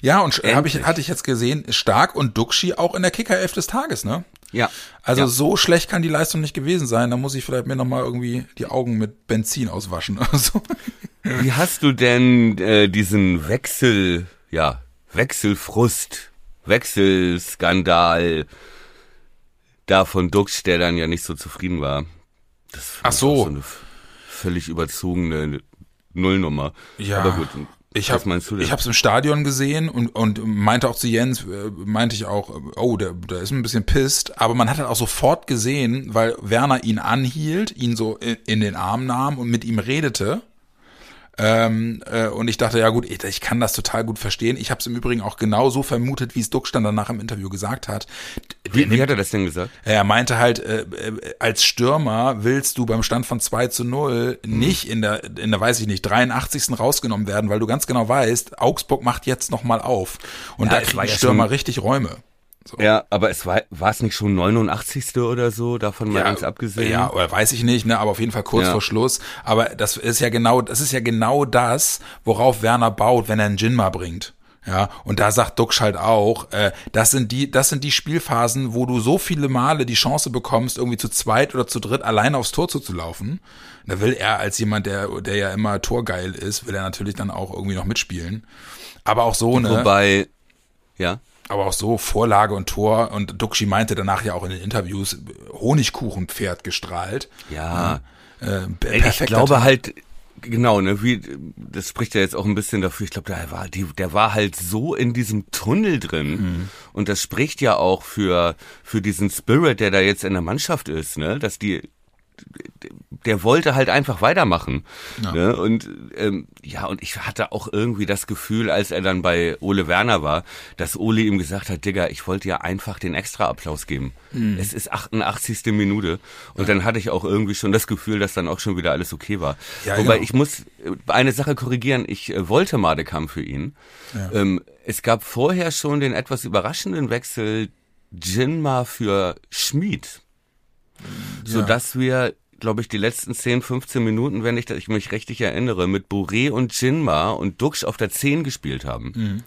Ja, und hab ich, hatte ich jetzt gesehen, stark und Duxi auch in der Kicker-Elf des Tages, ne? Ja. Also ja. so schlecht kann die Leistung nicht gewesen sein. Da muss ich vielleicht mir nochmal irgendwie die Augen mit Benzin auswaschen oder so. Wie hast du denn äh, diesen Wechsel, ja, Wechselfrust, Wechselskandal da von Dux, der dann ja nicht so zufrieden war? Das Ach so. so eine völlig überzogene Nullnummer. Ja. Aber gut, ich habe es im Stadion gesehen und und meinte auch zu Jens äh, meinte ich auch oh der der ist ein bisschen pisst. Aber man hat halt auch sofort gesehen weil Werner ihn anhielt ihn so in den Arm nahm und mit ihm redete ähm, äh, und ich dachte, ja gut, ich, ich kann das total gut verstehen. Ich habe es im Übrigen auch genau so vermutet, wie es Duck dann danach im Interview gesagt hat. Wie, wie hat er das denn gesagt? Er meinte halt, äh, äh, als Stürmer willst du beim Stand von 2 zu 0 mhm. nicht in der, in der, weiß ich nicht, 83. rausgenommen werden, weil du ganz genau weißt, Augsburg macht jetzt nochmal auf. Und ja, da kriegen Stürmer ja richtig Räume. So. Ja, aber es war, war es nicht schon 89. oder so, davon mal ganz abgesehen? Ja, oder weiß ich nicht, ne, aber auf jeden Fall kurz ja. vor Schluss. Aber das ist ja genau, das ist ja genau das, worauf Werner baut, wenn er einen Jinma bringt. Ja, und da sagt Duxch halt auch, äh, das sind die, das sind die Spielphasen, wo du so viele Male die Chance bekommst, irgendwie zu zweit oder zu dritt alleine aufs Tor zuzulaufen. Da will er als jemand, der, der ja immer torgeil ist, will er natürlich dann auch irgendwie noch mitspielen. Aber auch so, ne? Wobei, ja aber auch so Vorlage und Tor und Duxi meinte danach ja auch in den Interviews Honigkuchenpferd gestrahlt. Ja. Äh, ich glaube Tag. halt genau, ne, wie das spricht ja jetzt auch ein bisschen dafür. Ich glaube, der war die der war halt so in diesem Tunnel drin mhm. und das spricht ja auch für für diesen Spirit, der da jetzt in der Mannschaft ist, ne, dass die der wollte halt einfach weitermachen. Ja. Ne? Und ähm, ja, und ich hatte auch irgendwie das Gefühl, als er dann bei Ole Werner war, dass Ole ihm gesagt hat, Digga, ich wollte ja einfach den extra Applaus geben. Mhm. Es ist 88. Minute. Und ja. dann hatte ich auch irgendwie schon das Gefühl, dass dann auch schon wieder alles okay war. Ja, Wobei genau. ich muss äh, eine Sache korrigieren, ich äh, wollte Madekam für ihn. Ähm, es gab vorher schon den etwas überraschenden Wechsel Jinma für Schmid. Ja. Sodass wir glaube ich, die letzten 10, 15 Minuten, wenn ich, ich mich richtig erinnere, mit Bourré und Jinma und Dux auf der 10 gespielt haben. Mhm.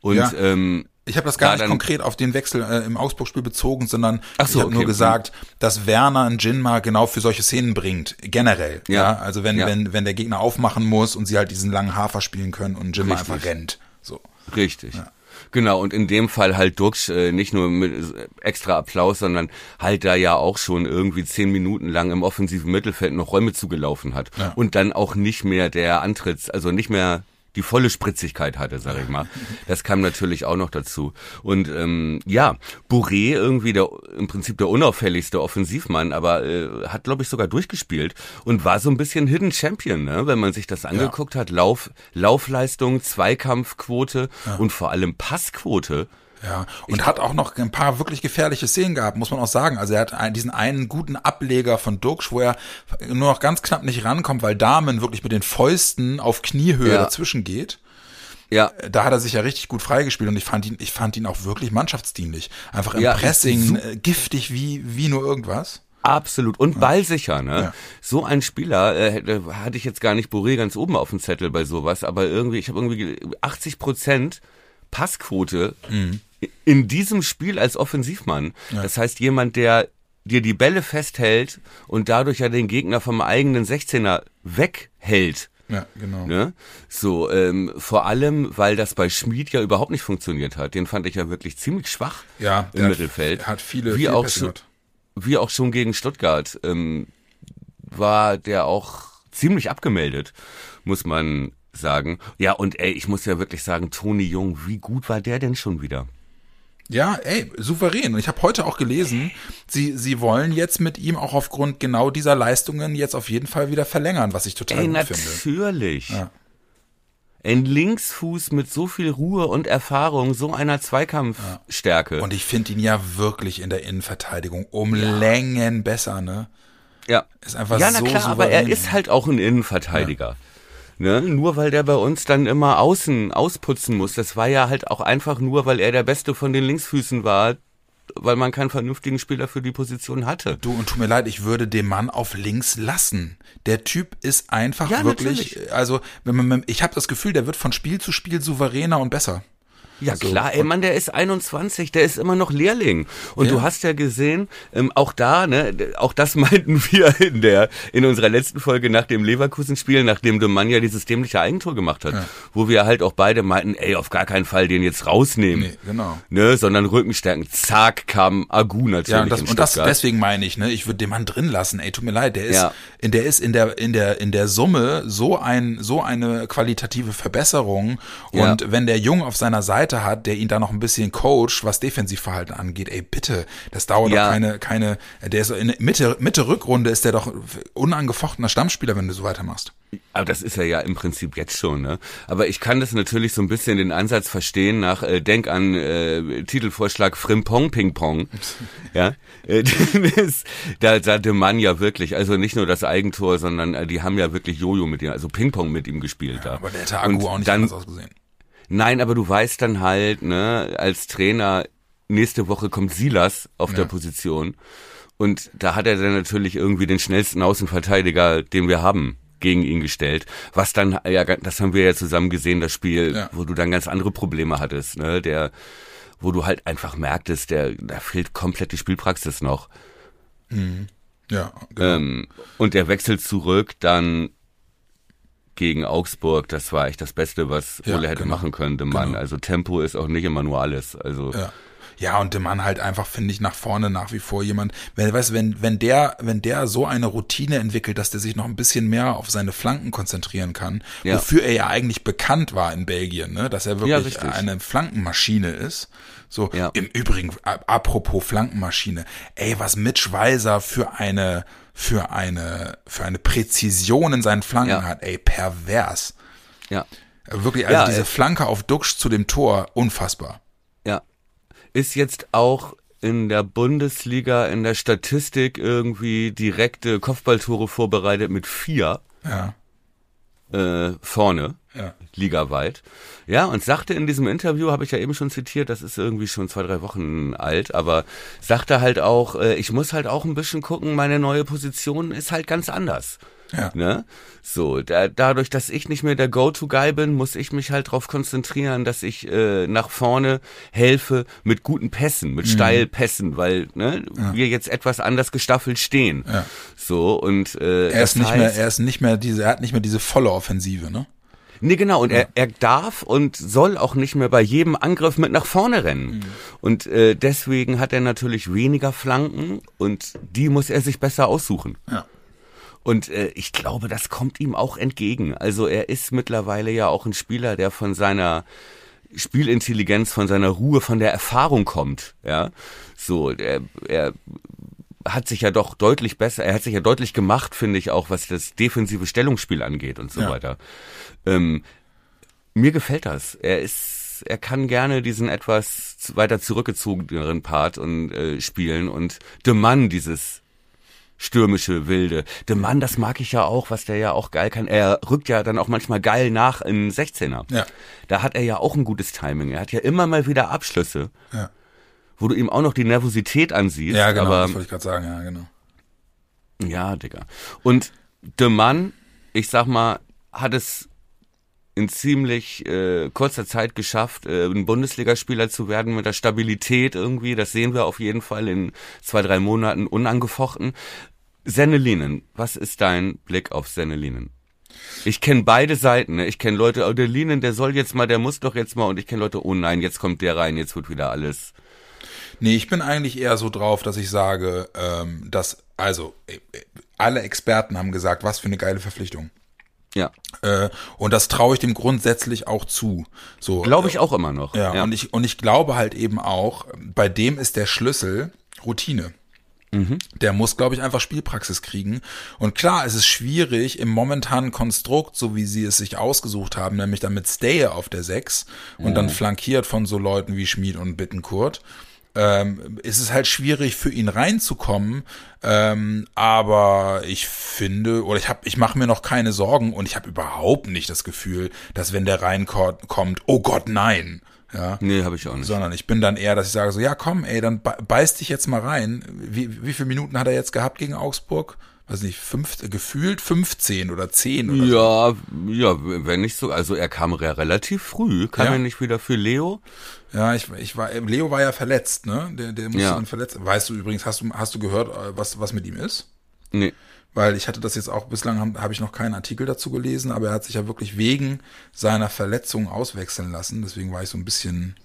Und ja. ähm, ich habe das gar nicht konkret auf den Wechsel äh, im Augsburg-Spiel bezogen, sondern so, ich habe okay. nur gesagt, dass Werner einen Jinma genau für solche Szenen bringt, generell. Ja. ja? Also wenn, ja. wenn, wenn der Gegner aufmachen muss und sie halt diesen langen Hafer spielen können und Jinma einfach rennt. So. Richtig. Ja. Genau, und in dem Fall halt Dux äh, nicht nur mit extra Applaus, sondern halt da ja auch schon irgendwie zehn Minuten lang im offensiven Mittelfeld noch Räume zugelaufen hat. Ja. Und dann auch nicht mehr der Antritts, also nicht mehr die volle Spritzigkeit hatte, sag ich mal. Das kam natürlich auch noch dazu. Und ähm, ja, Bourré irgendwie der im Prinzip der unauffälligste Offensivmann, aber äh, hat glaube ich sogar durchgespielt und war so ein bisschen Hidden Champion, ne? wenn man sich das angeguckt ja. hat. Lauf, Laufleistung, Zweikampfquote ja. und vor allem Passquote ja, und ich hat auch noch ein paar wirklich gefährliche Szenen gehabt, muss man auch sagen. Also er hat einen, diesen einen guten Ableger von Duxch, wo er nur noch ganz knapp nicht rankommt, weil Damen wirklich mit den Fäusten auf Kniehöhe ja. dazwischen geht. Ja. Da hat er sich ja richtig gut freigespielt und ich fand ihn, ich fand ihn auch wirklich mannschaftsdienlich. Einfach im ja, Pressing, äh, giftig wie, wie nur irgendwas. Absolut. Und ballsicher, ne? Ja. So ein Spieler, äh, hatte ich jetzt gar nicht Boré ganz oben auf dem Zettel bei sowas, aber irgendwie, ich habe irgendwie 80 Prozent Passquote mhm in diesem Spiel als Offensivmann. Ja. Das heißt, jemand, der dir die Bälle festhält und dadurch ja den Gegner vom eigenen 16er weghält. Ja, genau. Ne? So, ähm, vor allem, weil das bei Schmid ja überhaupt nicht funktioniert hat. Den fand ich ja wirklich ziemlich schwach ja, im Mittelfeld. Er hat viele, wie viele auch schon, Wie auch schon gegen Stuttgart ähm, war der auch ziemlich abgemeldet, muss man sagen. Ja, und ey, ich muss ja wirklich sagen, Toni Jung, wie gut war der denn schon wieder? Ja, ey, souverän. Und ich habe heute auch gelesen, sie, sie wollen jetzt mit ihm auch aufgrund genau dieser Leistungen jetzt auf jeden Fall wieder verlängern, was ich total ey, gut natürlich. finde. Natürlich. Ja. Ein Linksfuß mit so viel Ruhe und Erfahrung, so einer Zweikampfstärke. Ja. Und ich finde ihn ja wirklich in der Innenverteidigung um ja. Längen besser, ne? Ja. Ist einfach ja, na klar, souverän. aber er ist halt auch ein Innenverteidiger. Ja. Ne? Nur weil der bei uns dann immer außen ausputzen muss. Das war ja halt auch einfach nur, weil er der Beste von den Linksfüßen war, weil man keinen vernünftigen Spieler für die Position hatte. Du, und tut mir leid, ich würde den Mann auf links lassen. Der Typ ist einfach ja, wirklich, natürlich. also wenn man, ich habe das Gefühl, der wird von Spiel zu Spiel souveräner und besser. Ja also, klar, ey Mann, der ist 21, der ist immer noch Lehrling. Und ja. du hast ja gesehen, ähm, auch da, ne, auch das meinten wir in der in unserer letzten Folge nach dem Leverkusen-Spiel, nachdem de Mann ja dieses dämliche Eigentor gemacht hat, ja. wo wir halt auch beide meinten, ey, auf gar keinen Fall den jetzt rausnehmen. Nee, genau. Ne, sondern Rückenstärken. Zack, kam Agu natürlich. Ja, und das, und das deswegen meine ich, ne, ich würde den Mann drin lassen, ey, tut mir leid, der ist, ja. in der ist in der, in der, in der Summe so ein, so eine qualitative Verbesserung. Und wenn der Jung auf seiner Seite Seite hat, der ihn da noch ein bisschen coacht, was Defensivverhalten angeht. Ey, bitte, das dauert ja. doch keine, keine, der ist in Mitte, Mitte Rückrunde ist der doch unangefochtener Stammspieler, wenn du so weitermachst. Aber das ist er ja im Prinzip jetzt schon, ne? Aber ich kann das natürlich so ein bisschen den Ansatz verstehen nach, äh, denk an äh, Titelvorschlag Frimpong Ping Pong. ja. Äh, da sagte man ja wirklich, also nicht nur das Eigentor, sondern äh, die haben ja wirklich Jojo mit ihm, also Ping Pong mit ihm gespielt ja, da. Aber der hätte Agu auch nicht dann, anders ausgesehen. Nein, aber du weißt dann halt, ne, als Trainer, nächste Woche kommt Silas auf ja. der Position. Und da hat er dann natürlich irgendwie den schnellsten Außenverteidiger, den wir haben, gegen ihn gestellt. Was dann, ja, das haben wir ja zusammen gesehen, das Spiel, ja. wo du dann ganz andere Probleme hattest, ne, der, wo du halt einfach merktest, der, da fehlt komplett die Spielpraxis noch. Mhm. Ja, genau. Ähm, und der wechselt zurück dann gegen Augsburg, das war echt das Beste, was ja, Ole hätte genau, machen können, dem Mann. Genau. Also Tempo ist auch nicht immer nur alles. Also ja. Ja, und der Mann halt einfach, finde ich, nach vorne nach wie vor jemand, wenn, weißt, wenn, wenn der, wenn der so eine Routine entwickelt, dass der sich noch ein bisschen mehr auf seine Flanken konzentrieren kann, ja. wofür er ja eigentlich bekannt war in Belgien, ne, dass er wirklich ja, eine Flankenmaschine ist. So, ja. im Übrigen, apropos Flankenmaschine, ey, was Mitch Weiser für eine, für eine, für eine Präzision in seinen Flanken ja. hat, ey, pervers. Ja. Wirklich, also ja, diese Flanke auf Duxch zu dem Tor, unfassbar. Ja. Ist jetzt auch in der Bundesliga in der Statistik irgendwie direkte Kopfballtore vorbereitet mit vier. Ja. äh, vorne, ja. ligaweit. Ja, und sagte in diesem Interview, habe ich ja eben schon zitiert, das ist irgendwie schon zwei, drei Wochen alt, aber sagte halt auch, äh, ich muss halt auch ein bisschen gucken, meine neue Position ist halt ganz anders. Ja. Ne? So, da, dadurch, dass ich nicht mehr der Go-To-Guy bin, muss ich mich halt darauf konzentrieren, dass ich äh, nach vorne helfe mit guten Pässen, mit mhm. Steilpässen, weil ne, ja. wir jetzt etwas anders gestaffelt stehen. Ja. So und äh, er ist nicht heißt, mehr, er ist nicht mehr diese, er hat nicht mehr diese volle Offensive, ne? Nee, genau. Und ja. er, er darf und soll auch nicht mehr bei jedem Angriff mit nach vorne rennen. Mhm. Und äh, deswegen hat er natürlich weniger Flanken und die muss er sich besser aussuchen. Ja. Und äh, ich glaube, das kommt ihm auch entgegen. Also er ist mittlerweile ja auch ein Spieler, der von seiner Spielintelligenz, von seiner Ruhe, von der Erfahrung kommt. Ja, so er, er hat sich ja doch deutlich besser, er hat sich ja deutlich gemacht, finde ich auch, was das defensive Stellungsspiel angeht und so ja. weiter. Ähm, mir gefällt das. Er ist, er kann gerne diesen etwas weiter zurückgezogeneren Part und äh, spielen und de Mann dieses stürmische, wilde. Der Mann, das mag ich ja auch, was der ja auch geil kann. Er rückt ja dann auch manchmal geil nach in 16er. Ja. Da hat er ja auch ein gutes Timing. Er hat ja immer mal wieder Abschlüsse. Ja. Wo du ihm auch noch die Nervosität ansiehst. Ja, genau, aber, das wollte ich gerade sagen, ja, genau. Ja, Digga. Und der Mann, ich sag mal, hat es in ziemlich äh, kurzer Zeit geschafft, äh, ein Bundesligaspieler zu werden mit der Stabilität irgendwie. Das sehen wir auf jeden Fall in zwei, drei Monaten unangefochten. Sennelinen, was ist dein Blick auf Sennelinen? Ich kenne beide Seiten. Ne? Ich kenne Leute, oh, der Linen, der soll jetzt mal, der muss doch jetzt mal. Und ich kenne Leute, oh nein, jetzt kommt der rein, jetzt wird wieder alles. Nee, ich bin eigentlich eher so drauf, dass ich sage, ähm, dass, also, äh, alle Experten haben gesagt, was für eine geile Verpflichtung. Ja. Äh, und das traue ich dem grundsätzlich auch zu. So glaube ich auch immer noch. Ja, ja, Und ich und ich glaube halt eben auch, bei dem ist der Schlüssel Routine. Mhm. Der muss, glaube ich, einfach Spielpraxis kriegen. Und klar, es ist schwierig im momentanen Konstrukt, so wie sie es sich ausgesucht haben, nämlich damit Stay auf der 6 und mhm. dann flankiert von so Leuten wie Schmid und Bittenkurt ähm, ist es halt schwierig für ihn reinzukommen. Ähm, aber ich finde, oder ich habe, ich mache mir noch keine Sorgen und ich habe überhaupt nicht das Gefühl, dass wenn der reinkommt, oh Gott, nein. Ja. Nee, habe ich auch nicht. Sondern ich bin dann eher, dass ich sage so, ja komm, ey, dann beiß dich jetzt mal rein. Wie, wie viele Minuten hat er jetzt gehabt gegen Augsburg? Weiß nicht, fünf, gefühlt 15 oder 10 oder ja, so. Ja, wenn nicht so, also er kam ja relativ früh, kam ja. er nicht wieder für Leo? Ja, ich, ich war, Leo war ja verletzt, ne? Der, der musste ja. dann verletzt. Weißt du übrigens, hast du, hast du gehört, äh, was, was mit ihm ist? Nee. Weil ich hatte das jetzt auch, bislang habe hab ich noch keinen Artikel dazu gelesen, aber er hat sich ja wirklich wegen seiner Verletzung auswechseln lassen. Deswegen war ich so ein bisschen,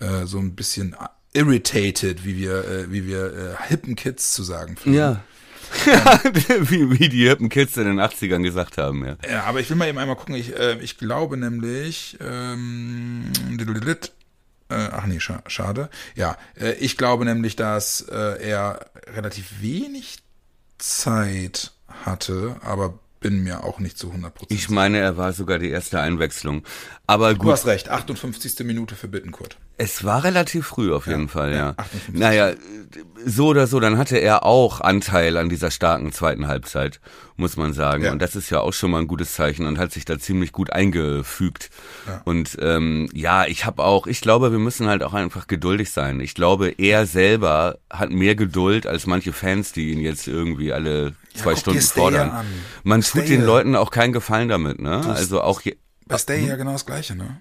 äh, so ein bisschen irritated, wie wir, äh, wie wir äh, hippen Kids zu sagen pflegen. Ja. wie, wie die hippen Kids in den 80ern gesagt haben, ja. Ja, aber ich will mal eben einmal gucken. Ich, äh, ich glaube nämlich, ähm, äh, ach nee, scha schade. Ja, äh, ich glaube nämlich, dass äh, er relativ wenig Zeit hatte, aber bin mir auch nicht zu 100% Ich meine, er war sogar die erste Einwechslung. Aber gut. Du hast recht, 58. Minute für Bittenkurt. Es war relativ früh auf jeden ja, Fall, ja. ja. Naja, so oder so, dann hatte er auch Anteil an dieser starken zweiten Halbzeit, muss man sagen. Ja. Und das ist ja auch schon mal ein gutes Zeichen und hat sich da ziemlich gut eingefügt. Ja. Und ähm, ja, ich habe auch, ich glaube, wir müssen halt auch einfach geduldig sein. Ich glaube, er selber hat mehr Geduld als manche Fans, die ihn jetzt irgendwie alle zwei Stunden fordern. Man tut den Leuten auch keinen Gefallen damit, ne? Also auch bei Stay ja genau das Gleiche, ne?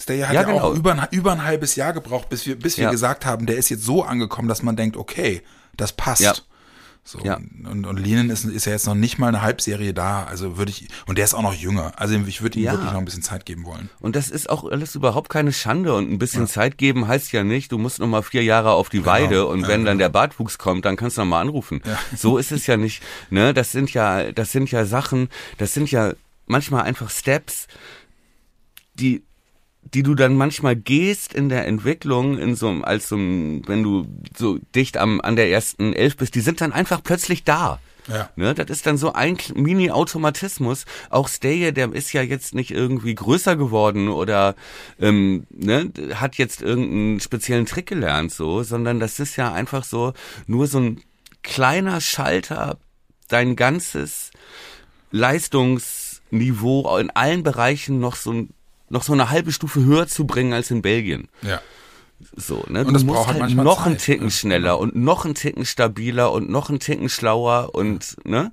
Stay hat ja, ja genau. auch über ein, über ein halbes Jahr gebraucht, bis wir, bis wir ja. gesagt haben, der ist jetzt so angekommen, dass man denkt, okay, das passt. Ja. So, ja. Und, und Linen ist, ist ja jetzt noch nicht mal eine Halbserie da. Also würde ich, und der ist auch noch jünger. Also ich würde ihm ja. wirklich noch ein bisschen Zeit geben wollen. Und das ist auch alles überhaupt keine Schande. Und ein bisschen ja. Zeit geben heißt ja nicht, du musst noch mal vier Jahre auf die genau. Weide und wenn dann genau. der Bartwuchs kommt, dann kannst du noch mal anrufen. So ist es ja nicht. Ne, das sind ja, das sind ja Sachen, das sind ja manchmal einfach Steps, die die du dann manchmal gehst in der Entwicklung, in so als so wenn du so dicht am an der ersten Elf bist, die sind dann einfach plötzlich da. Ja. Ne, das ist dann so ein Mini-Automatismus. Auch Stay, der ist ja jetzt nicht irgendwie größer geworden oder ähm, ne, hat jetzt irgendeinen speziellen Trick gelernt, so, sondern das ist ja einfach so nur so ein kleiner Schalter, dein ganzes Leistungs Niveau in allen Bereichen noch so, noch so eine halbe Stufe höher zu bringen als in Belgien. Ja. So, ne? Und das braucht halt manchmal noch einen Zeit, Ticken ne? schneller und noch einen Ticken stabiler und noch einen Ticken schlauer und, ne?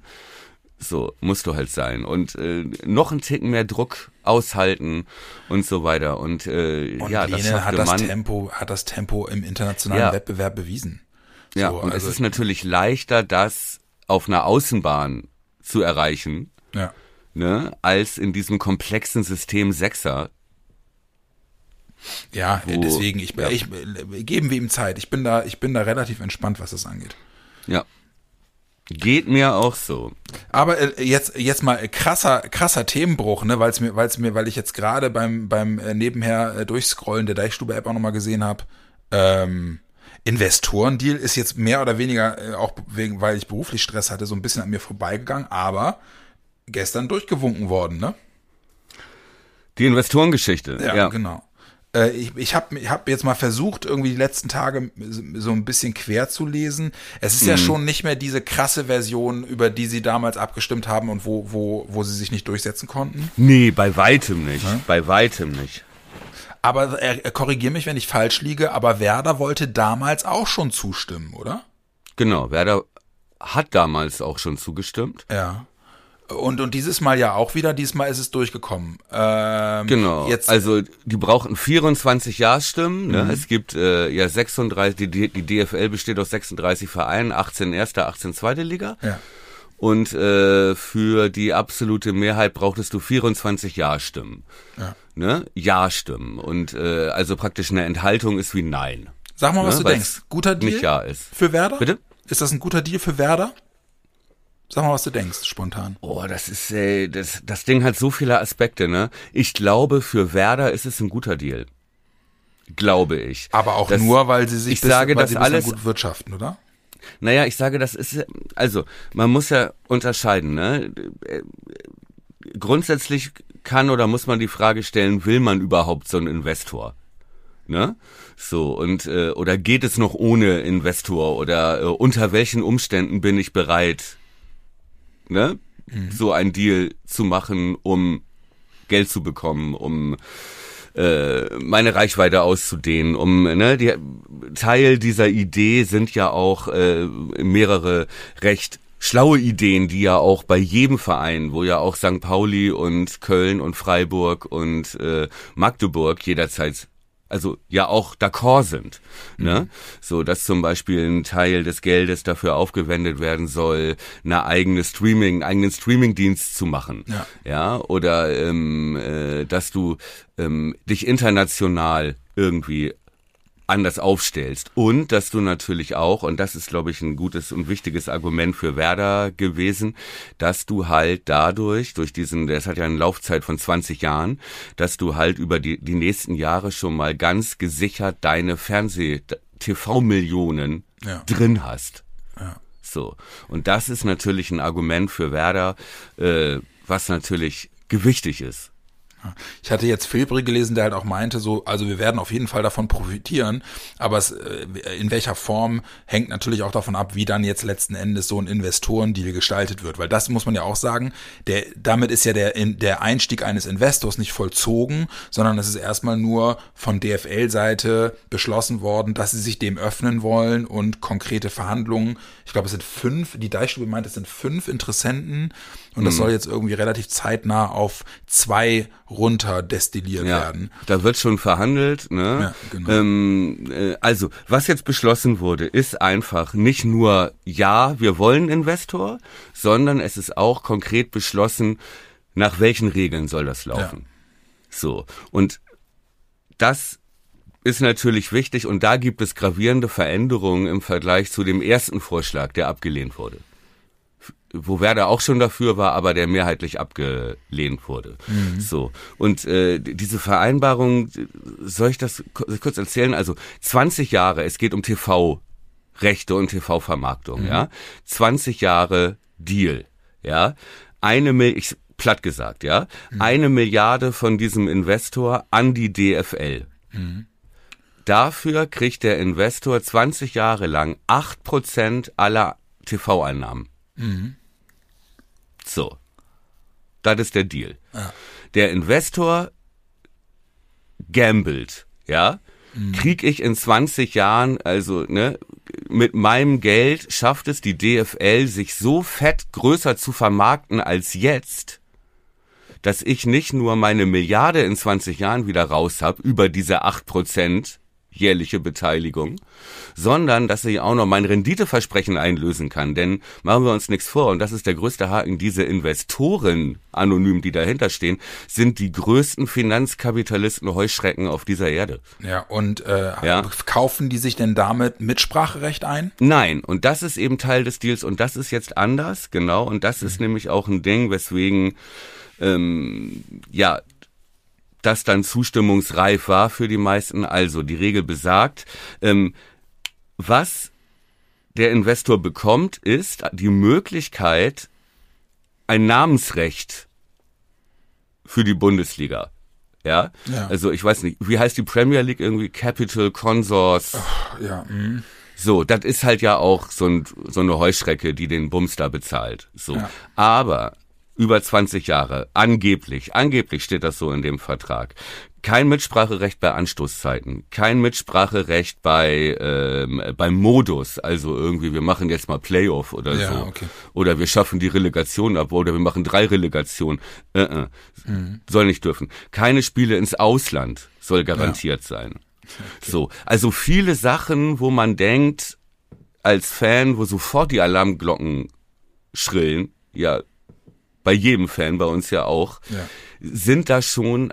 So, musst du halt sein. Und äh, noch einen Ticken mehr Druck aushalten und so weiter. Und, äh, Und ja, das Lene schaffte hat das. Tempo, hat das Tempo im internationalen Ja. Wettbewerb bewiesen. Ja, So, und also- es ist natürlich leichter, das auf einer Außenbahn zu erreichen, Ja. Ne, als in diesem komplexen System Sechser. Ja, Wo- deswegen, ich, ja. ich, geben wir ihm Zeit. Ich bin da, ich bin da relativ entspannt, was das angeht. Ja. Geht mir auch so. Aber äh, jetzt jetzt mal krasser krasser Themenbruch, ne, weil es mir weil es mir weil ich jetzt gerade beim beim äh, nebenher äh, durchscrollen der Deichstube App auch noch mal gesehen habe. Ähm, Investorendeal ist jetzt mehr oder weniger äh, auch wegen weil ich beruflich Stress hatte so ein bisschen an mir vorbeigegangen, aber gestern durchgewunken worden, ne? Die Investorengeschichte. Ja, Ja, genau. Äh, ich ich habe ich hab jetzt mal versucht, irgendwie die letzten Tage so ein bisschen quer zu lesen. Es ist ja Mhm. schon nicht mehr diese krasse Version, über die sie damals abgestimmt haben und wo, wo, wo sie sich nicht durchsetzen konnten. Nee, bei weitem nicht. Bei weitem nicht. Aber er, er korrigiere mich, wenn ich falsch liege, aber Werder wollte damals auch schon zustimmen, oder? Genau, Werder hat damals auch schon zugestimmt. Ja. Und, und dieses Mal ja auch wieder, diesmal ist es durchgekommen. Ähm, Genau. Jetzt, also die brauchten 24 Ja-Stimmen. Ne? Mhm. Es gibt äh, ja 36, die, die DFL besteht aus 36 Vereinen, 18 erste, 18 zweite Liga. ja. Und äh, für die absolute Mehrheit brauchtest du 24 Ja-Stimmen. Ja. Ne? Ja-Stimmen. Und äh, also praktisch eine Enthaltung ist wie Nein. Sag mal, was Ne, du weil's denkst. Guter Deal Nicht Ja ist. für Werder? Bitte? Ist das ein guter Deal für Werder? Sag mal, was du denkst, spontan. Oh, das ist, äh, das, das Ding hat so viele Aspekte, ne? Ich glaube, für Werder ist es ein guter Deal. Glaube ich. Aber auch Das- nur, weil sie sich ich sage, weil das alles- gut wirtschaften, oder? Naja, ich sage, das ist, also, man muss ja unterscheiden, ne? Grundsätzlich kann oder muss man die Frage stellen, will man überhaupt so einen Investor? Ne? So, und, äh, oder geht es noch ohne Investor? Oder äh, unter welchen Umständen bin ich bereit, ne? So ein Deal zu machen, um Geld zu bekommen, um äh, meine Reichweite auszudehnen, um ne, die, Teil dieser Idee sind ja auch äh, mehrere recht schlaue Ideen, die ja auch bei jedem Verein, wo ja auch St. Pauli und Köln und Freiburg und äh, Magdeburg jederzeit also ja auch d'accord sind, ne? So, dass zum Beispiel ein Teil des Geldes dafür aufgewendet werden soll, eine eigene Streaming, einen eigenen Streamingdienst zu machen, Ja. ja, oder ähm, äh, dass du ähm, dich international irgendwie anders aufstellst und dass du natürlich auch und das ist glaube ich ein gutes und wichtiges Argument für Werder gewesen, dass du halt dadurch durch diesen das hat ja eine Laufzeit von 20 Jahren, dass du halt über die die nächsten Jahre schon mal ganz gesichert deine Fernseh TV Millionen Ja. drin hast. Ja. So. Und das ist natürlich ein Argument für Werder, äh, was natürlich gewichtig ist. Ich hatte jetzt Filbri gelesen, der halt auch meinte, so, also wir werden auf jeden Fall davon profitieren, aber es, äh, in welcher Form hängt natürlich auch davon ab, wie dann jetzt letzten Endes so ein Investorendeal gestaltet wird, weil das muss man ja auch sagen, der, damit ist ja der, der Einstieg eines Investors nicht vollzogen, sondern es ist erstmal nur von DFL-Seite beschlossen worden, dass sie sich dem öffnen wollen und konkrete Verhandlungen, ich glaube es sind fünf, die Deichstube meint, es sind fünf Interessenten und das soll jetzt irgendwie relativ zeitnah auf zwei runter destilliert werden. Da wird schon verhandelt. Ne? Ja, genau. ähm, äh, also, was jetzt beschlossen wurde, ist einfach nicht nur, ja, wir wollen Investor, sondern es ist auch konkret beschlossen, nach welchen Regeln soll das laufen. So. Und das ist natürlich wichtig und da gibt es gravierende Veränderungen im Vergleich zu dem ersten Vorschlag, der abgelehnt wurde. Wo Werder auch schon dafür war, aber der mehrheitlich abgelehnt wurde. So. Und äh, diese Vereinbarung, soll ich das ku- kurz erzählen? Also 20 Jahre, es geht um TV-Rechte und TV-Vermarktung, ja. 20 Jahre Deal, ja. Eine ich, platt gesagt, ja. Eine Milliarde von diesem Investor an die DFL. Dafür kriegt der Investor 20 Jahre lang 8% aller TV-Einnahmen. So. Das ist der Deal. Ja. Der Investor gambelt, ja. Mhm. Krieg ich in 20 Jahren, also ne, mit meinem Geld schafft es die DFL, sich so fett größer zu vermarkten als jetzt, dass ich nicht nur meine Milliarde in 20 Jahren wieder raus habe über diese 8 Prozent, jährliche Beteiligung, sondern dass ich auch noch mein Renditeversprechen einlösen kann. Denn machen wir uns nichts vor, und das ist der größte Haken, diese Investoren anonym, die dahinter stehen, sind die größten Finanzkapitalisten Heuschrecken auf dieser Erde. Ja, und äh, ja? kaufen die sich denn damit Mitspracherecht ein? Nein, und das ist eben Teil des Deals und das ist jetzt anders, genau, und das ist mhm. nämlich auch ein Ding, weswegen ähm, ja das dann zustimmungsreif war für die meisten. Also die Regel besagt, ähm, was der Investor bekommt, ist die Möglichkeit, ein Namensrecht für die Bundesliga. Ja? ja? Also ich weiß nicht, wie heißt die Premier League irgendwie? Capital Consors. Ach, ja. Mh. So, das ist halt ja auch so, ein, so eine Heuschrecke, die den Bums da bezahlt. So. Ja. Aber über 20 Jahre, angeblich, angeblich steht das so in dem Vertrag. Kein Mitspracherecht bei Anstoßzeiten, kein Mitspracherecht bei ähm, beim Modus, also irgendwie wir machen jetzt mal Playoff oder ja, so, okay. oder wir schaffen die Relegation ab oder wir machen drei Relegationen, äh, äh, mhm. soll nicht dürfen. Keine Spiele ins Ausland soll garantiert ja. sein. Okay. So, also viele Sachen, wo man denkt als Fan, wo sofort die Alarmglocken schrillen, ja, bei jedem Fan, bei uns ja auch, ja. sind da schon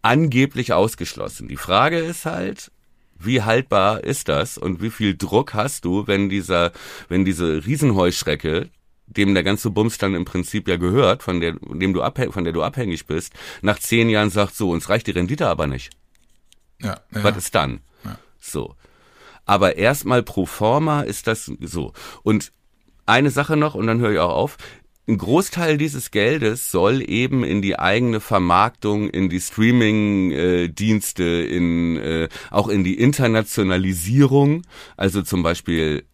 angeblich ausgeschlossen. Die Frage ist halt, wie haltbar ist das und wie viel Druck hast du, wenn dieser, wenn diese Riesenheuschrecke, dem der ganze Bums dann im Prinzip ja gehört, von der, dem du abhäng, von der du abhängig bist, nach zehn Jahren sagt so, uns reicht die Rendite aber nicht. Ja. ja. Was ist dann? Ja. So. Aber erstmal pro forma ist das so. Und eine Sache noch, und dann höre ich auch auf ein Großteil dieses Geldes soll eben in die eigene Vermarktung, in die Streaming-Dienste, in äh, auch in die Internationalisierung, also zum Beispiel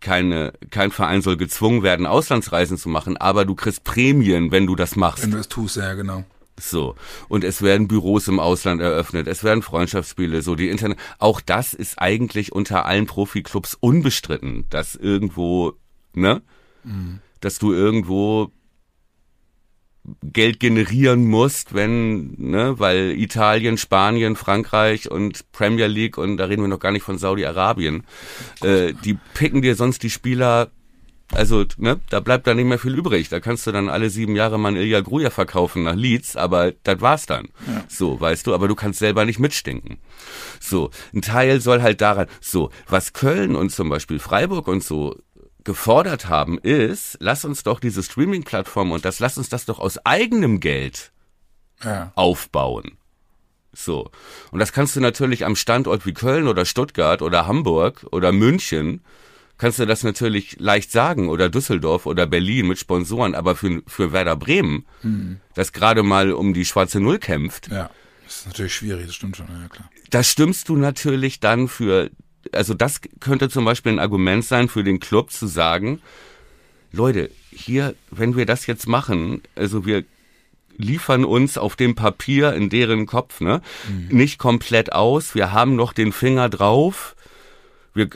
keine, kein Verein soll gezwungen werden, Auslandsreisen zu machen, aber du kriegst Prämien, wenn du das machst. Wenn du es tust, ja, genau. So. Und es werden Büros im Ausland eröffnet, es werden Freundschaftsspiele, so die Internet. Auch das ist eigentlich unter allen Profiklubs unbestritten, dass irgendwo, ne? Mhm dass du irgendwo Geld generieren musst, wenn, ne, weil Italien, Spanien, Frankreich und Premier League und da reden wir noch gar nicht von Saudi-Arabien, äh, die picken dir sonst die Spieler, also, ne, da bleibt dann nicht mehr viel übrig. Da kannst du dann alle sieben Jahre mal Ilya Gruja verkaufen nach Leeds, aber das war's dann. Ja. So, weißt du, aber du kannst selber nicht mitstinken. So, ein Teil soll halt daran, so, was Köln und zum Beispiel Freiburg und so gefordert haben, ist, lass uns doch diese Streaming-Plattform und das, lass uns das doch aus eigenem Geld ja. aufbauen. So. Und das kannst du natürlich am Standort wie Köln oder Stuttgart oder Hamburg oder München, kannst du das natürlich leicht sagen oder Düsseldorf oder Berlin mit Sponsoren, aber für, für Werder Bremen, mhm. das gerade mal um die schwarze Null kämpft. Ja, das ist natürlich schwierig, das stimmt schon, ja klar. Da stimmst du natürlich dann für also das könnte zum Beispiel ein Argument sein für den Club zu sagen, Leute, hier, wenn wir das jetzt machen, also wir liefern uns auf dem Papier in deren Kopf, ne, mhm. nicht komplett aus, wir haben noch den Finger drauf, wir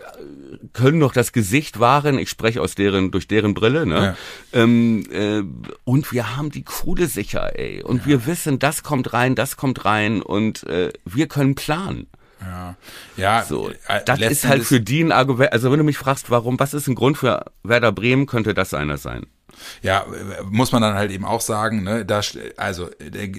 können noch das Gesicht wahren, ich spreche aus deren, durch deren Brille, ne? Ja. Ähm, äh, und wir haben die Kohle sicher, ey. Und ja. wir wissen, das kommt rein, das kommt rein und äh, wir können planen. Ja, ja. So, äh, das ist halt für die ein Argument. Also wenn du mich fragst, warum, was ist ein Grund für Werder Bremen, könnte das einer sein. Ja, muss man dann halt eben auch sagen, ne, da, also,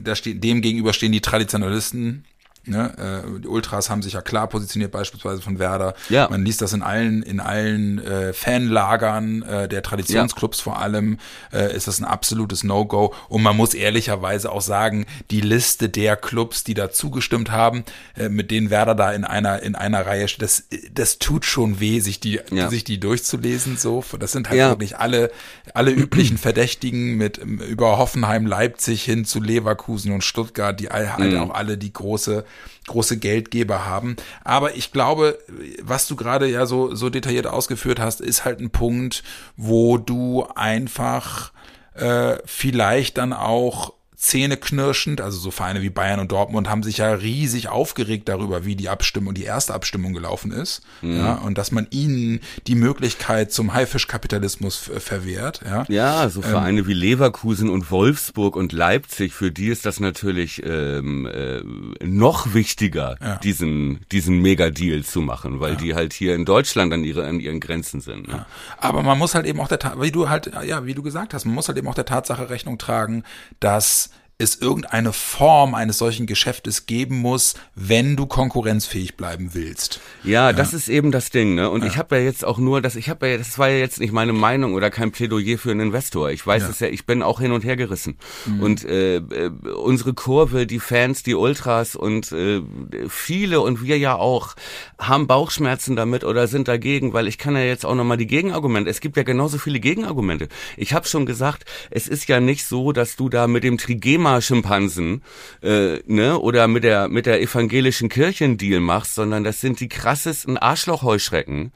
da steht, dem gegenüber stehen die Traditionalisten, Ne? Äh, die Ultras haben sich ja klar positioniert, beispielsweise von Werder. Ja. Man liest das in allen, in allen äh, Fanlagern äh, der Traditionsclubs ja. vor allem, äh, ist das ein absolutes No-Go. Und man muss ehrlicherweise auch sagen, die Liste der Clubs, die da zugestimmt haben, äh, mit denen Werder da in einer, in einer Reihe steht, das, das tut schon weh, sich die, ja. sich die durchzulesen. So, das sind halt ja. wirklich alle, alle üblichen Verdächtigen mit über Hoffenheim, Leipzig hin zu Leverkusen und Stuttgart, die all, halt mhm. auch alle die große große Geldgeber haben. Aber ich glaube, was du gerade ja so, so detailliert ausgeführt hast, ist halt ein Punkt, wo du einfach äh, vielleicht dann auch zähneknirschend, also so Vereine wie Bayern und Dortmund haben sich ja riesig aufgeregt darüber, wie die Abstimmung, die erste Abstimmung gelaufen ist, mhm. ja, und dass man ihnen die Möglichkeit zum Haifischkapitalismus verwehrt, ja. Ja, so ähm, Vereine ähm, wie Leverkusen und Wolfsburg und Leipzig, für die ist das natürlich ähm, äh, noch wichtiger, ja. diesen diesen Megadeal zu machen, weil ja. die halt hier in Deutschland an ihre an ihren Grenzen sind. Ne? Aber man muss halt eben auch der, wie du halt, ja, wie du gesagt hast, man muss halt eben auch der Tatsache Rechnung tragen, dass es irgendeine Form eines solchen Geschäftes geben muss, wenn du konkurrenzfähig bleiben willst. Ja, ja. das ist eben das Ding, ne? Und ja. ich habe ja jetzt auch nur, das ich habe ja, das war ja jetzt nicht meine Meinung oder kein Plädoyer für einen Investor. Ich weiß es ja. ja, ich bin auch hin und her gerissen. Mhm. Und äh, äh, unsere Kurve, die Fans, die Ultras und äh, viele und wir ja auch haben Bauchschmerzen damit oder sind dagegen, weil ich kann ja jetzt auch nochmal die Gegenargumente. Es gibt ja genauso viele Gegenargumente. Ich habe schon gesagt, es ist ja nicht so, dass du da mit dem Trigema Lama-Schimpansen äh, ne, oder mit der, mit der evangelischen Kirche einen Deal machst, sondern das sind die krassesten Arschlochheuschrecken,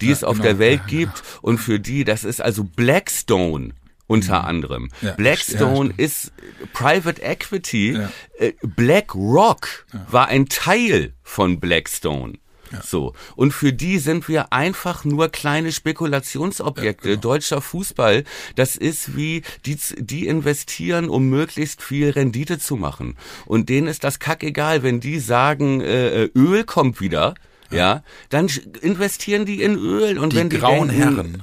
die ja, es auf genau. der Welt ja, gibt. Genau. Und für die, das ist also Blackstone unter mhm. anderem. Ja, Blackstone ja, ist Private Equity. Ja. Äh, BlackRock war ein Teil von Blackstone. Ja. So. Und für die sind wir einfach nur kleine Spekulationsobjekte. Ja, genau. Deutscher Fußball, das ist wie, die, die investieren, um möglichst viel Rendite zu machen. Und denen ist das kackegal, wenn die sagen, äh, äh Öl kommt wieder, ja. ja, dann investieren die in Öl. Und die wenn die grauen denken, Herren.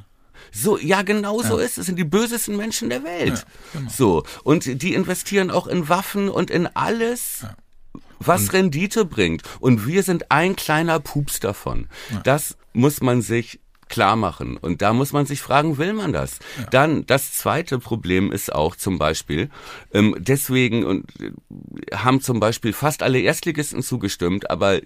So, ja, genau so ist es. Sind die bösesten Menschen der Welt. Ja, genau. So. Und die investieren auch in Waffen und in alles, ja was und Rendite bringt. Und wir sind ein kleiner Pups davon. Ja. Das muss man sich klar machen. Und da muss man sich fragen, will man das? Ja. Dann das zweite Problem ist auch zum Beispiel, ähm, deswegen und äh, haben zum Beispiel fast alle Erstligisten zugestimmt, aber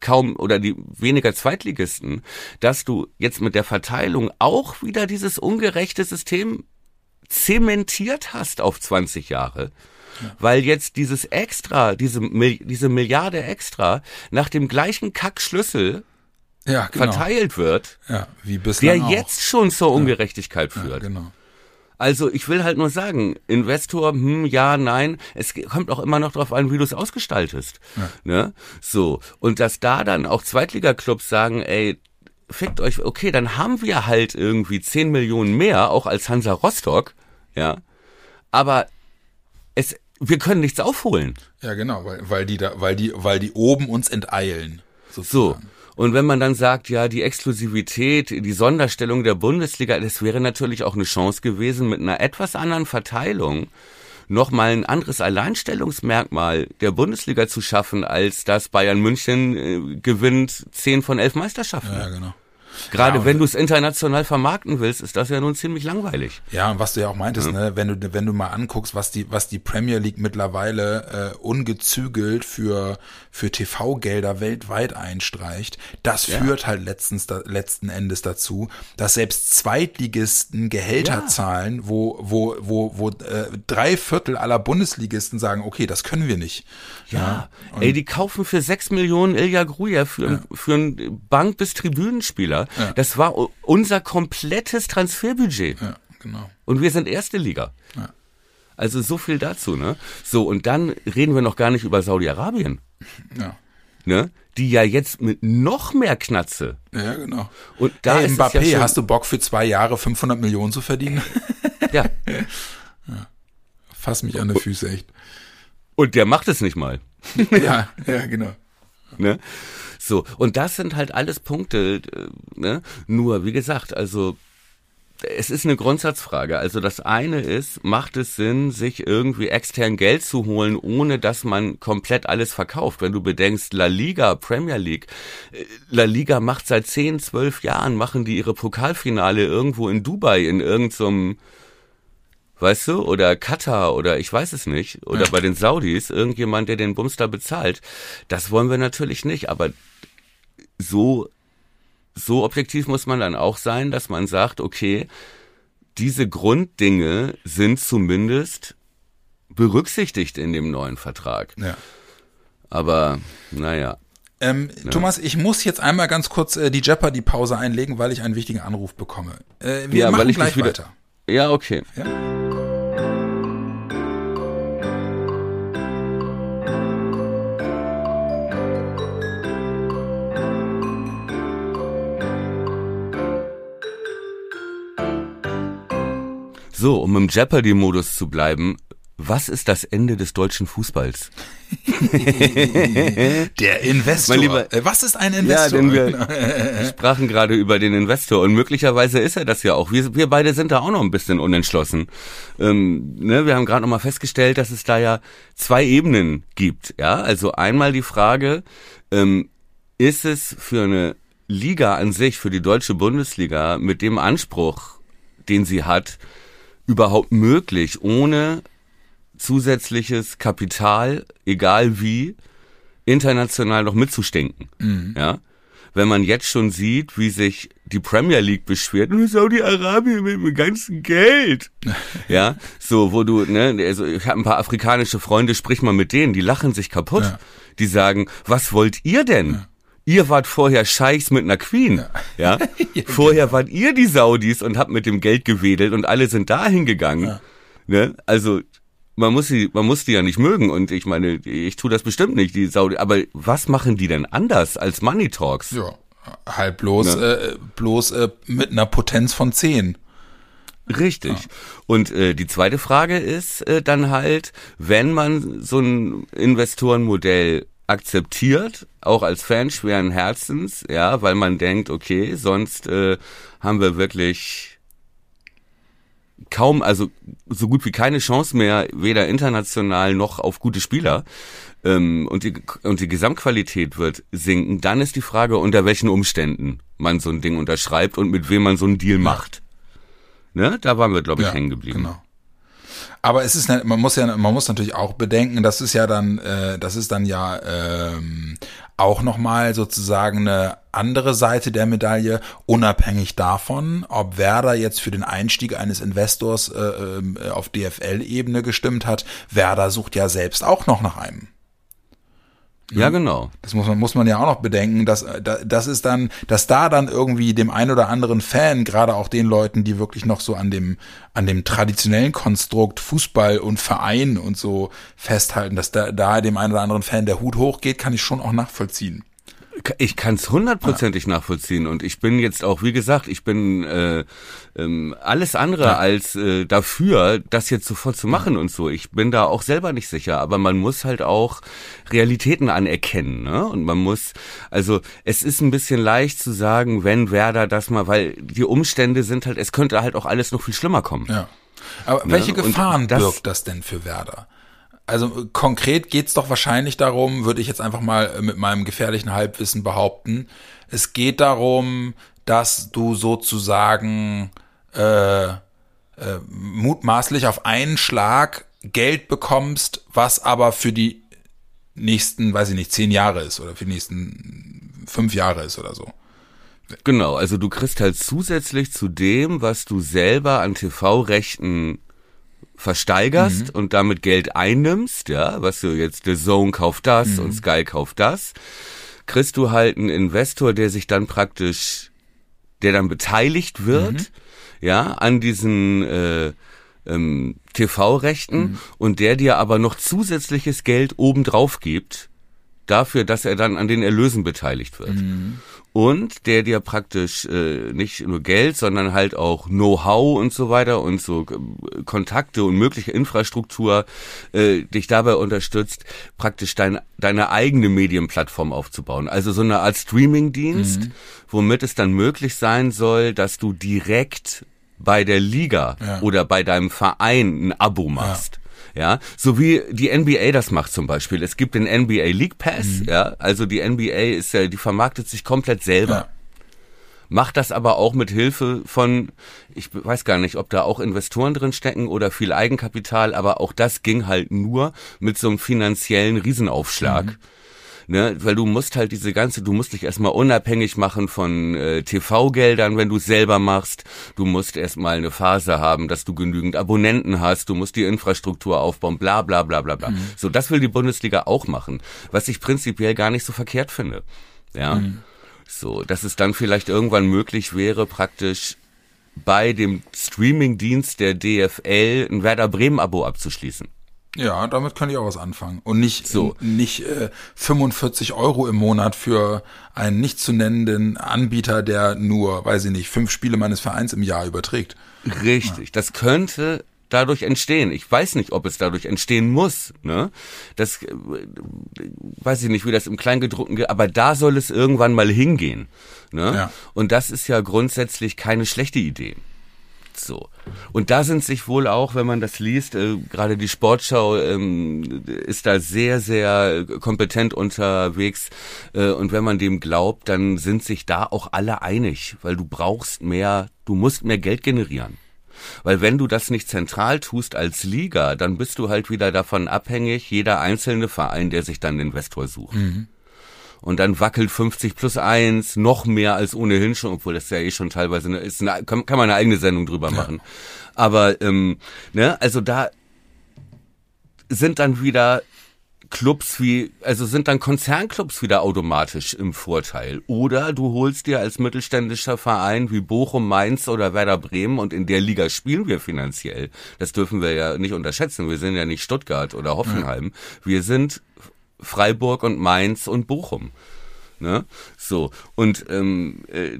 kaum oder die weniger Zweitligisten, dass du jetzt mit der Verteilung auch wieder dieses ungerechte System zementiert hast auf 20 Jahre weil jetzt dieses Extra, diese, diese Milliarde Extra nach dem gleichen Kackschlüssel ja, genau. verteilt wird, ja, wie der auch. jetzt schon zur Ungerechtigkeit führt. Genau. Also ich will halt nur sagen, Investor, hm, ja, nein, es kommt auch immer noch darauf an, wie du es ausgestaltest. Ne? So. Und dass da dann auch Zweitliga-Clubs sagen, ey, fickt euch, okay, dann haben wir halt irgendwie 10 Millionen mehr, auch als Hansa Rostock, ja. Aber es, wir können nichts aufholen. Ja, genau, weil, weil die da, weil die, weil die oben uns enteilen. Sozusagen. So. Und wenn man dann sagt, ja, die Exklusivität, die Sonderstellung der Bundesliga, das wäre natürlich auch eine Chance gewesen, mit einer etwas anderen Verteilung nochmal ein anderes Alleinstellungsmerkmal der Bundesliga zu schaffen, als dass Bayern München äh, gewinnt zehn von elf Meisterschaften. Ja, genau. Gerade ja, wenn du es international vermarkten willst, ist das ja nun ziemlich langweilig. Ja, und was du ja auch meintest, ja. ne, wenn du wenn du mal anguckst, was die was die Premier League mittlerweile äh, ungezügelt für für TV-Gelder weltweit einstreicht, das ja. führt halt letztens da, letzten Endes dazu, dass selbst Zweitligisten Gehälter zahlen, wo wo wo wo äh, drei Viertel aller Bundesligisten sagen, okay, das können wir nicht. Ja, ey, die kaufen für sechs Millionen Ilja Gruja für, für einen Bank- bis Tribünenspieler. Ja. Das war unser komplettes Transferbudget. Ja, genau. Und wir sind erste Liga. Ja. Also so viel dazu, ne? So, und dann reden wir noch gar nicht über Saudi-Arabien. Ja. Ne? Die ja jetzt mit noch mehr Knatze. Ja, genau. Und da hey, ist Mbappé, ja hast du Bock für zwei Jahre 500 Millionen zu verdienen? ja. ja. Fass mich an die Füße, echt. Und der macht es nicht mal. ja, ja, genau. Ne? So, und das sind halt alles Punkte, äh, ne? Nur, wie gesagt, also es ist eine Grundsatzfrage. Also das eine ist, macht es Sinn, sich irgendwie extern Geld zu holen, ohne dass man komplett alles verkauft? Wenn du bedenkst, La Liga, Premier League, äh, La Liga macht seit 10, 12 Jahren, machen die ihre Pokalfinale irgendwo in Dubai in irgendeinem weißt du, oder Katar oder ich weiß es nicht, oder ja. bei den Saudis, irgendjemand, der den Bums da bezahlt. Das wollen wir natürlich nicht, aber so, so objektiv muss man dann auch sein, dass man sagt, okay, diese Grunddinge sind zumindest berücksichtigt in dem neuen Vertrag. Ja. Aber, naja. Ähm, ja. Thomas, ich muss jetzt einmal ganz kurz äh, die Jeopardy-Pause einlegen, weil ich einen wichtigen Anruf bekomme. Äh, wir ja, machen gleich weiter. Ja, okay. Ja. So, um im Jeopardy-Modus zu bleiben, was ist das Ende des deutschen Fußballs? Der Investor. Mein Lieber, äh, was ist ein Investor? Ja, denn wir sprachen gerade über den Investor und möglicherweise ist er das ja auch. Wir, wir beide sind da auch noch ein bisschen unentschlossen. Ähm, ne, wir haben gerade noch mal festgestellt, dass es da ja zwei Ebenen gibt. Ja, also einmal die Frage, ähm, ist es für eine Liga an sich, für die deutsche Bundesliga mit dem Anspruch, den sie hat, überhaupt möglich, ohne zusätzliches Kapital, egal wie, international noch mitzustinken. Mhm. Ja. Wenn man jetzt schon sieht, wie sich die Premier League beschwert, nur Saudi-Arabien mit dem ganzen Geld. ja, so, wo du, ne, also ich habe ein paar afrikanische Freunde, sprich mal mit denen, die lachen sich kaputt. Ja. Die sagen, was wollt ihr denn? Ja. Ihr wart vorher Scheichs mit einer Queen, ja. ja? Vorher wart ihr die Saudis und habt mit dem Geld gewedelt und alle sind dahin gegangen. Ja. Ne? Also man muss sie, man muss die ja nicht mögen und ich meine, ich tue das bestimmt nicht, die Saudi. Aber was machen die denn anders als Money Talks? Ja, halt bloß, ne? äh, bloß äh, mit einer Potenz von zehn. Richtig. Ja. Und äh, die zweite Frage ist äh, dann halt, wenn man so ein Investorenmodell akzeptiert, auch als Fan schweren Herzens, ja, weil man denkt, okay, sonst äh, haben wir wirklich kaum, also so gut wie keine Chance mehr, weder international noch auf gute Spieler. Ähm, und, die, und die Gesamtqualität wird sinken, dann ist die Frage, unter welchen Umständen man so ein Ding unterschreibt und mit wem man so einen Deal macht. Ne? Da waren wir, glaube ich, ja, hängen geblieben. Genau. Aber es ist, man muss ja, man muss natürlich auch bedenken, das ist ja dann, äh, das ist dann ja ähm, auch nochmal sozusagen eine andere Seite der Medaille, unabhängig davon, ob Werder jetzt für den Einstieg eines Investors äh, äh auf DFL-Ebene gestimmt hat. Werder sucht ja selbst auch noch nach einem. Ja, hm? genau. Das muss man, muss man ja auch noch bedenken, dass, das ist dann, dass da dann irgendwie dem ein oder anderen Fan, gerade auch den Leuten, die wirklich noch so an dem, an dem traditionellen Konstrukt Fußball und Verein und so festhalten, dass da, da dem ein oder anderen Fan der Hut hochgeht, kann ich schon auch nachvollziehen. Ich kann es hundertprozentig ja. nachvollziehen und ich bin jetzt auch, wie gesagt, ich bin äh, ähm, alles andere ja. als äh, dafür, das jetzt sofort zu machen ja. und so. Ich bin da auch selber nicht sicher, aber man muss halt auch Realitäten anerkennen, ne? Und man muss, also es ist ein bisschen leicht zu sagen, wenn Werder das mal, weil die Umstände sind halt, es könnte halt auch alles noch viel schlimmer kommen. Ja. Aber ne? welche Gefahren das, birgt das denn für Werder? Also konkret geht's doch wahrscheinlich darum, würde ich jetzt einfach mal mit meinem gefährlichen Halbwissen behaupten. Es geht darum, dass du sozusagen äh, äh, mutmaßlich auf einen Schlag Geld bekommst, was aber für die nächsten, weiß ich nicht, zehn Jahre ist oder für die nächsten fünf Jahre ist oder so. Genau, also du kriegst halt zusätzlich zu dem, was du selber an TV-Rechten versteigerst mhm. und damit Geld einnimmst, ja, was du jetzt, The Zone kauft das mhm. und Sky kauft das, kriegst du halt einen Investor, der sich dann praktisch, der dann beteiligt wird, mhm. ja, an diesen äh, ähm, TV-Rechten mhm. und der dir aber noch zusätzliches Geld obendrauf gibt, dafür, dass er dann an den Erlösen beteiligt wird. Mhm und der dir praktisch äh, nicht nur Geld, sondern halt auch Know-how und so weiter und so äh, Kontakte und mögliche Infrastruktur äh, dich dabei unterstützt, praktisch dein, deine eigene Medienplattform aufzubauen. Also so eine Art Streaming-Dienst, mhm. womit es dann möglich sein soll, dass du direkt bei der Liga ja. oder bei deinem Verein ein Abo machst. Ja ja, so wie die NBA das macht zum Beispiel. Es gibt den NBA League Pass, mhm. ja, also die NBA ist ja, die vermarktet sich komplett selber. Ja. Macht das aber auch mit Hilfe von, ich weiß gar nicht, ob da auch Investoren drin stecken oder viel Eigenkapital, aber auch das ging halt nur mit so einem finanziellen Riesenaufschlag. Mhm ne, weil du musst halt diese ganze, du musst dich erstmal unabhängig machen von äh, TV-Geldern, wenn du es selber machst. Du musst erstmal eine Phase haben, dass du genügend Abonnenten hast, du musst die Infrastruktur aufbauen, bla bla bla bla bla. Mhm. So, das will die Bundesliga auch machen, was ich prinzipiell gar nicht so verkehrt finde. Ja. Mhm. So, dass es dann vielleicht irgendwann möglich wäre, praktisch bei dem Streaming-Dienst der DFL ein Werder Bremen-Abo abzuschließen. Ja, damit kann ich auch was anfangen. Und nicht, so. nicht äh, 45 Euro im Monat für einen nicht zu nennenden Anbieter, der nur, weiß ich nicht, fünf Spiele meines Vereins im Jahr überträgt. Richtig, ja. das könnte dadurch entstehen. Ich weiß nicht, ob es dadurch entstehen muss. Ne? Das äh, weiß ich nicht, wie das im Kleingedruckten geht, aber da soll es irgendwann mal hingehen. Ne? Ja. Und das ist ja grundsätzlich keine schlechte Idee. So. Und da sind sich wohl auch, wenn man das liest, äh, gerade die Sportschau ähm, ist da sehr, sehr kompetent unterwegs. Äh, und wenn man dem glaubt, dann sind sich da auch alle einig, weil du brauchst mehr, du musst mehr Geld generieren. Weil wenn du das nicht zentral tust als Liga, dann bist du halt wieder davon abhängig, jeder einzelne Verein, der sich dann Investor sucht. Mhm und dann wackelt 50 plus eins noch mehr als ohnehin schon, obwohl das ja eh schon teilweise eine, ist eine, kann, kann man eine eigene Sendung drüber machen. Ja. Aber ähm, ne, also da sind dann wieder Clubs wie, also sind dann Konzernclubs wieder automatisch im Vorteil. Oder du holst dir als mittelständischer Verein wie Bochum, Mainz oder Werder Bremen und in der Liga spielen wir finanziell. Das dürfen wir ja nicht unterschätzen. Wir sind ja nicht Stuttgart oder Hoffenheim. Wir sind Freiburg und Mainz und Bochum. Ne? So, und ähm, äh,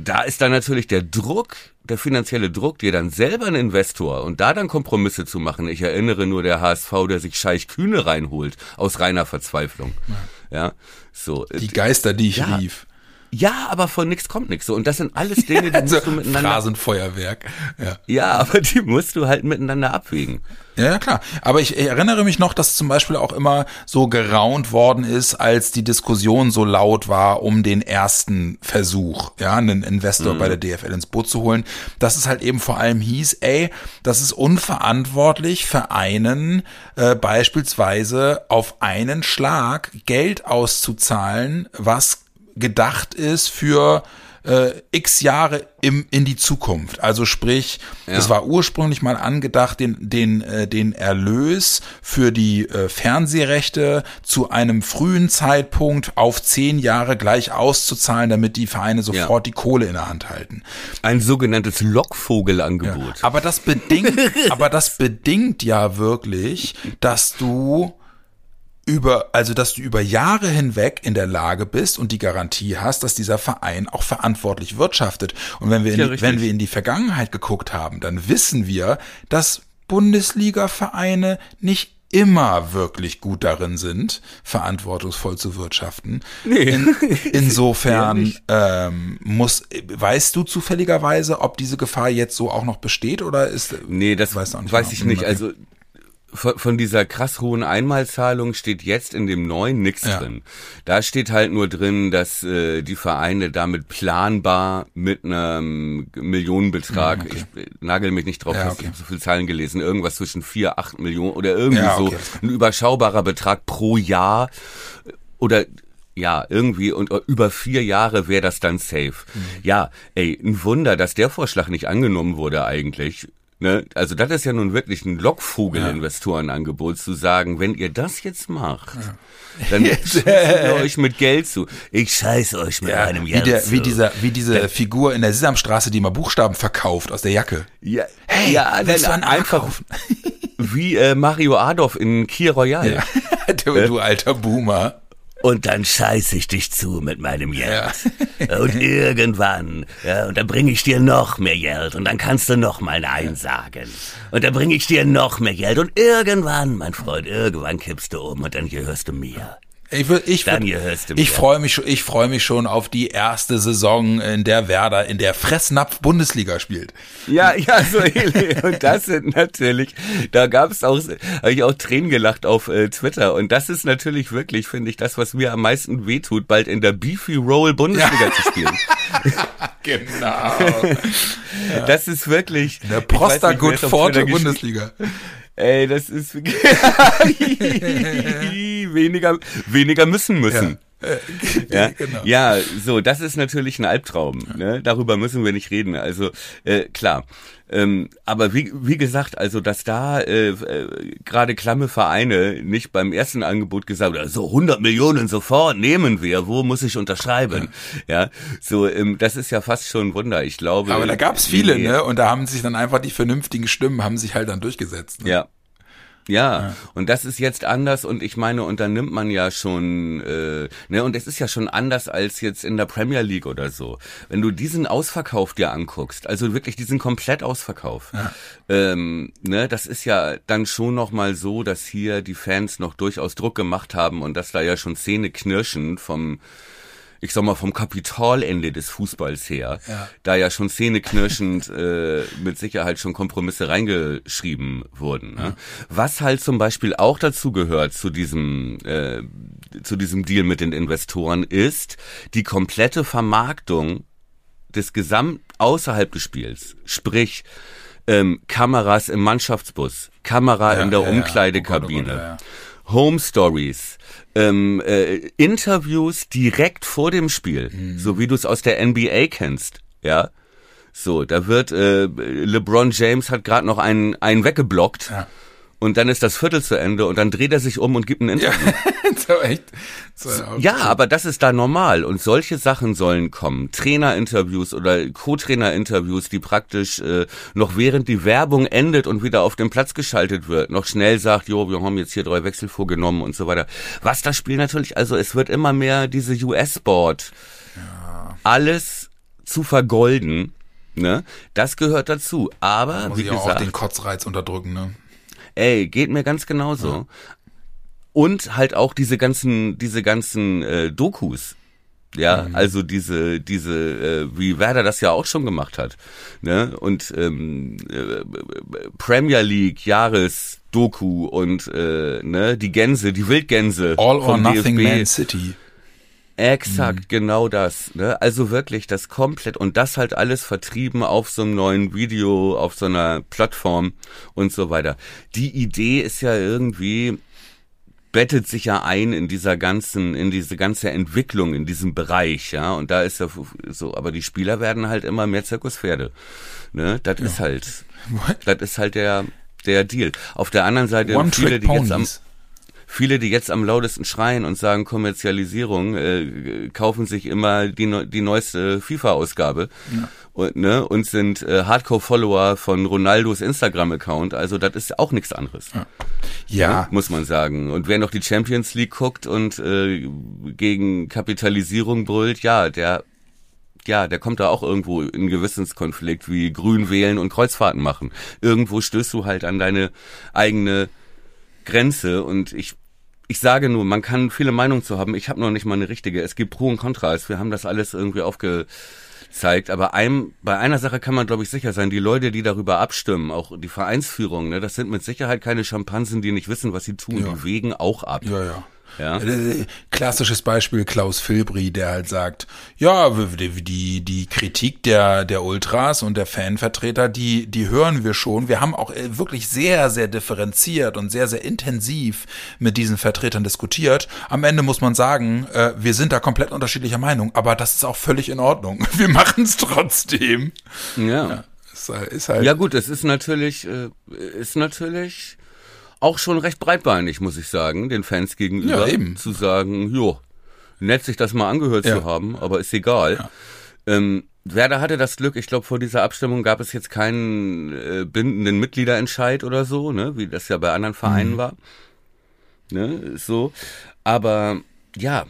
da ist dann natürlich der Druck, der finanzielle Druck, dir dann selber ein Investor und da dann Kompromisse zu machen. Ich erinnere nur der HSV, der sich Scheich Kühne reinholt, aus reiner Verzweiflung. Ja, ja so. Die Geister, die ich ja, rief. Ja, aber von nichts kommt nichts. So. Und das sind alles Dinge, die musst du miteinander. Phrasenfeuerwerk. Ja. ja, aber die musst du halt miteinander abwägen. Ja, ja, klar. Aber ich erinnere mich noch, dass zum Beispiel auch immer so geraunt worden ist, als die Diskussion so laut war um den ersten Versuch, ja, einen Investor mhm. bei der DFL ins Boot zu holen, dass es halt eben vor allem hieß, ey, das ist unverantwortlich für einen äh, beispielsweise auf einen Schlag Geld auszuzahlen, was gedacht ist für äh, x Jahre im, in die Zukunft. Also sprich, ja. es war ursprünglich mal angedacht, den, den, äh, den Erlös für die äh, Fernsehrechte zu einem frühen Zeitpunkt auf zehn Jahre gleich auszuzahlen, damit die Vereine sofort ja. die Kohle in der Hand halten. Ein sogenanntes Lockvogelangebot. Ja. Aber das bedingt, aber das bedingt ja wirklich, dass du über, also dass du über Jahre hinweg in der Lage bist und die Garantie hast, dass dieser Verein auch verantwortlich wirtschaftet. Und wenn wir, in, ja, wenn wir in die Vergangenheit geguckt haben, dann wissen wir, dass Bundesliga-Vereine nicht immer wirklich gut darin sind, verantwortungsvoll zu wirtschaften. Nee. In, insofern ähm, muss, weißt du zufälligerweise, ob diese Gefahr jetzt so auch noch besteht oder ist? Nee, das weiß, weiß ich nicht. Also von, von dieser krass hohen Einmalzahlung steht jetzt in dem neuen nichts ja. drin. Da steht halt nur drin, dass äh, die Vereine damit planbar mit einem Millionenbetrag, okay. ich nagel mich nicht drauf ja, okay. ich habe so viele Zahlen gelesen, irgendwas zwischen vier, acht Millionen oder irgendwie ja, okay. so, ein überschaubarer Betrag pro Jahr oder ja, irgendwie und über vier Jahre wäre das dann safe. Mhm. Ja, ey, ein Wunder, dass der Vorschlag nicht angenommen wurde eigentlich. Ne? Also das ist ja nun wirklich ein Lockvogel-Investorenangebot zu sagen, wenn ihr das jetzt macht, ja. dann scheißt ihr euch mit Geld zu. Ich scheiß euch mit ja, einem Geld wie der, zu. Wie, dieser, wie diese der, Figur in der Sesamstraße, die mal Buchstaben verkauft aus der Jacke. Ja, hey, ja willst du einen einfach wie äh, Mario Adolf in Kier Royal. Ja. du, du alter Boomer und dann scheiß ich dich zu mit meinem Geld. Ja. und irgendwann, ja, und dann bringe ich dir noch mehr Geld und dann kannst du noch mal Nein sagen. Und dann bringe ich dir noch mehr Geld und irgendwann, mein Freund, irgendwann kippst du um und dann gehörst du mir. Ich, will, ich, will, ich freue mich, ich freue mich schon auf die erste Saison, in der Werder in der Fressnapf Bundesliga spielt. Ja, ja, so. Und das sind natürlich, da gab es auch, habe ich auch Tränen gelacht auf äh, Twitter. Und das ist natürlich wirklich, finde ich, das, was mir am meisten wehtut, bald in der Beefy Roll Bundesliga ja. zu spielen. genau. Das ist wirklich. Der Prosta Good Forte Bundesliga. Ey, das ist weniger, weniger müssen müssen. Ja. ja, genau. ja, so, das ist natürlich ein Albtraum. Ne? Darüber müssen wir nicht reden. Also äh, klar. Ähm, aber wie, wie gesagt, also dass da äh, äh, gerade klamme Vereine nicht beim ersten Angebot gesagt haben, so 100 Millionen sofort nehmen wir, wo muss ich unterschreiben? Ja, ja so ähm, das ist ja fast schon ein Wunder. Ich glaube. Aber da gab es viele, ne? Und da haben sich dann einfach die vernünftigen Stimmen haben sich halt dann durchgesetzt. Ne? Ja, Ja, ja, und das ist jetzt anders und ich meine, und dann nimmt man ja schon, äh, ne, und es ist ja schon anders als jetzt in der Premier League oder so. Wenn du diesen Ausverkauf dir anguckst, also wirklich diesen Komplettausverkauf, ja. ähm, ne, das ist ja dann schon nochmal so, dass hier die Fans noch durchaus Druck gemacht haben und dass da ja schon Zähne knirschen vom ich sag mal, vom Kapitalende des Fußballs her, ja. da ja schon zähneknirschend äh, mit Sicherheit schon Kompromisse reingeschrieben wurden. Ne? Ja. Was halt zum Beispiel auch dazu gehört zu diesem, äh, zu diesem Deal mit den Investoren, ist die komplette Vermarktung des Gesamt außerhalb des Spiels. Sprich, ähm, Kameras im Mannschaftsbus, Kamera ja, in der Umkleidekabine. Oh Gott, oh Gott, Home Stories, ähm, äh, Interviews direkt vor dem Spiel, mhm. so wie du es aus der NBA kennst, ja. So, da wird äh, LeBron James hat gerade noch einen einen weggeblockt. Ja und dann ist das Viertel zu Ende und dann dreht er sich um und gibt ein Interview. Ja, so echt. So, ja, aber das ist da normal und solche Sachen sollen kommen. Trainerinterviews oder Co-Trainer-Interviews, die praktisch äh, noch während die Werbung endet und wieder auf den Platz geschaltet wird, noch schnell sagt, jo, wir haben jetzt hier drei Wechsel vorgenommen und so weiter. Was das Spiel natürlich, also es wird immer mehr diese US-Board, ja. alles zu vergolden. Ne? Das gehört dazu. Aber wie gesagt, auch den Kotzreiz unterdrücken. Ne? Ey, geht mir ganz genauso. Ja. Und halt auch diese ganzen, diese ganzen äh, Dokus. Ja, mhm. also diese, diese, äh, wie Werder das ja auch schon gemacht hat. Ne? Und ähm, äh, Premier League, Jahresdoku und äh, ne, die Gänse, die Wildgänse. All or Nothing DFB. Man City. Exakt, mhm. genau das. Ne? Also wirklich das komplett und das halt alles vertrieben auf so einem neuen Video, auf so einer Plattform und so weiter. Die Idee ist ja irgendwie bettet sich ja ein in dieser ganzen, in diese ganze Entwicklung in diesem Bereich, ja. Und da ist ja so, aber die Spieler werden halt immer mehr Zirkuspferde. Ne? Das ja. ist halt, das ist halt der, der Deal. Auf der anderen Seite One viele, die jetzt am viele, die jetzt am lautesten schreien und sagen Kommerzialisierung, äh, kaufen sich immer die, die neueste FIFA-Ausgabe ja. und, ne, und sind äh, Hardcore-Follower von Ronaldos Instagram-Account. Also das ist auch nichts anderes. Ja. ja. Ne, muss man sagen. Und wer noch die Champions League guckt und äh, gegen Kapitalisierung brüllt, ja, der ja, der kommt da auch irgendwo in Gewissenskonflikt wie Grün wählen und Kreuzfahrten machen. Irgendwo stößt du halt an deine eigene Grenze und ich ich sage nur, man kann viele Meinungen zu haben. Ich habe noch nicht mal eine richtige. Es gibt Pro und Kontras. Wir haben das alles irgendwie aufgezeigt. Aber einem, bei einer Sache kann man, glaube ich, sicher sein. Die Leute, die darüber abstimmen, auch die Vereinsführung, ne, das sind mit Sicherheit keine Schimpansen, die nicht wissen, was sie tun. Ja. Die wägen auch ab. Ja, ja. Ja. Äh, klassisches Beispiel Klaus Filbri, der halt sagt, ja, die, die Kritik der, der Ultras und der Fanvertreter, die, die hören wir schon. Wir haben auch äh, wirklich sehr, sehr differenziert und sehr, sehr intensiv mit diesen Vertretern diskutiert. Am Ende muss man sagen, äh, wir sind da komplett unterschiedlicher Meinung, aber das ist auch völlig in Ordnung. Wir machen es trotzdem. Ja. ja. Ist halt ja gut, es ist natürlich, ist natürlich auch schon recht breitbeinig, muss ich sagen, den Fans gegenüber. Ja, eben. Zu sagen, jo, nett sich das mal angehört ja. zu haben, aber ist egal. Ja. Ähm, Werder hatte das Glück, ich glaube, vor dieser Abstimmung gab es jetzt keinen äh, bindenden Mitgliederentscheid oder so, ne, wie das ja bei anderen Vereinen mhm. war. Ne, so. Aber ja,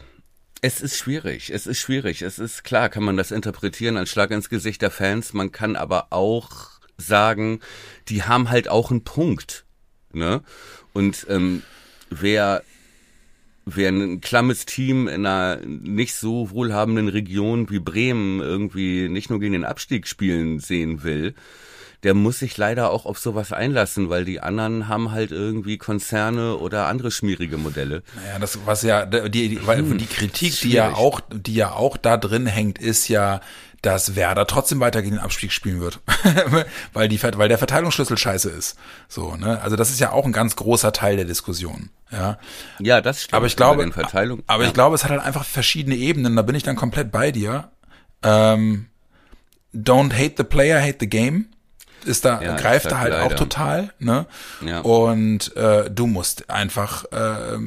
es ist schwierig. Es ist schwierig. Es ist klar, kann man das interpretieren als Schlag ins Gesicht der Fans. Man kann aber auch sagen, die haben halt auch einen Punkt. Ne? Und ähm, wer wer ein klammes Team in einer nicht so wohlhabenden Region wie Bremen irgendwie nicht nur gegen den Abstieg spielen sehen will, der muss sich leider auch auf sowas einlassen, weil die anderen haben halt irgendwie Konzerne oder andere schmierige Modelle. Naja, das was ja die, die, weil hm, die Kritik, die ja auch die ja auch da drin hängt, ist ja dass Werder trotzdem weiter gegen den Abstieg spielen wird, weil die weil der Verteilungsschlüssel scheiße ist. So, ne? Also das ist ja auch ein ganz großer Teil der Diskussion, ja. Ja, das stimmt. Aber ich glaube, aber ja. ich glaube, es hat halt einfach verschiedene Ebenen, da bin ich dann komplett bei dir. Ähm, don't hate the player, hate the game ist da ja, greift da halt leider. auch total, ne? Ja. Und äh, du musst einfach äh,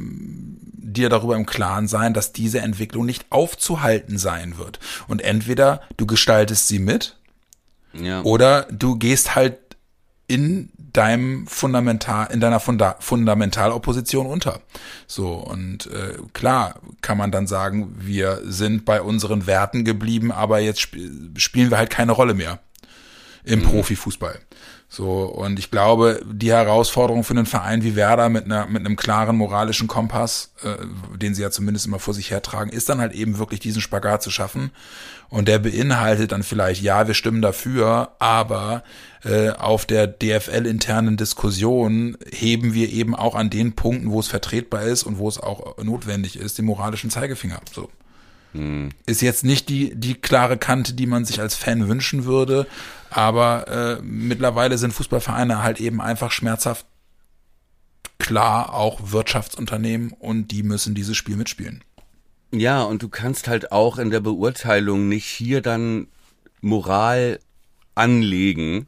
dir darüber im Klaren sein, dass diese Entwicklung nicht aufzuhalten sein wird. Und entweder du gestaltest sie mit, ja. oder du gehst halt in deinem Fundamental, in deiner Funda Fundamentalopposition unter. So, und äh, klar kann man dann sagen, wir sind bei unseren Werten geblieben, aber jetzt sp spielen wir halt keine Rolle mehr im mhm. Profifußball. So, und ich glaube, die Herausforderung für einen Verein wie Werder mit einer, mit einem klaren moralischen Kompass, äh, den sie ja zumindest immer vor sich hertragen, ist dann halt eben wirklich diesen Spagat zu schaffen. Und der beinhaltet dann vielleicht, ja, wir stimmen dafür, aber äh, auf der DFL-internen Diskussion heben wir eben auch an den Punkten, wo es vertretbar ist und wo es auch notwendig ist, den moralischen Zeigefinger. So. Hm. Ist jetzt nicht die, die klare Kante, die man sich als Fan wünschen würde, aber äh, mittlerweile sind Fußballvereine halt eben einfach schmerzhaft klar auch Wirtschaftsunternehmen und die müssen dieses Spiel mitspielen. Ja, und du kannst halt auch in der Beurteilung nicht hier dann Moral anlegen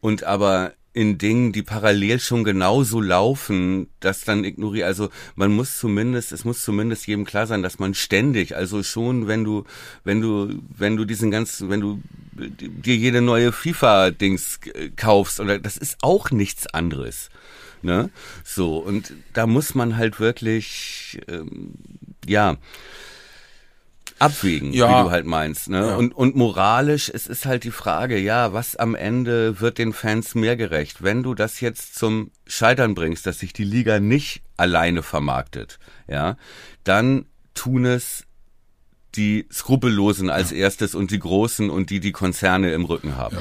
und aber in Dingen, die parallel schon genauso laufen, das dann ignoriere. Also man muss zumindest, es muss zumindest jedem klar sein, dass man ständig, also schon, wenn du, wenn du, wenn du diesen ganzen, wenn du dir jede neue FIFA-Dings kaufst, oder das ist auch nichts anderes. Ne? So, und da muss man halt wirklich, ähm, ja, abwägen, ja. wie du halt meinst. Ne? Ja. Und, und moralisch, es ist halt die Frage, ja, was am Ende wird den Fans mehr gerecht? Wenn du das jetzt zum Scheitern bringst, dass sich die Liga nicht alleine vermarktet, ja, dann tun es die Skrupellosen als ja. erstes und die Großen und die die Konzerne im Rücken haben.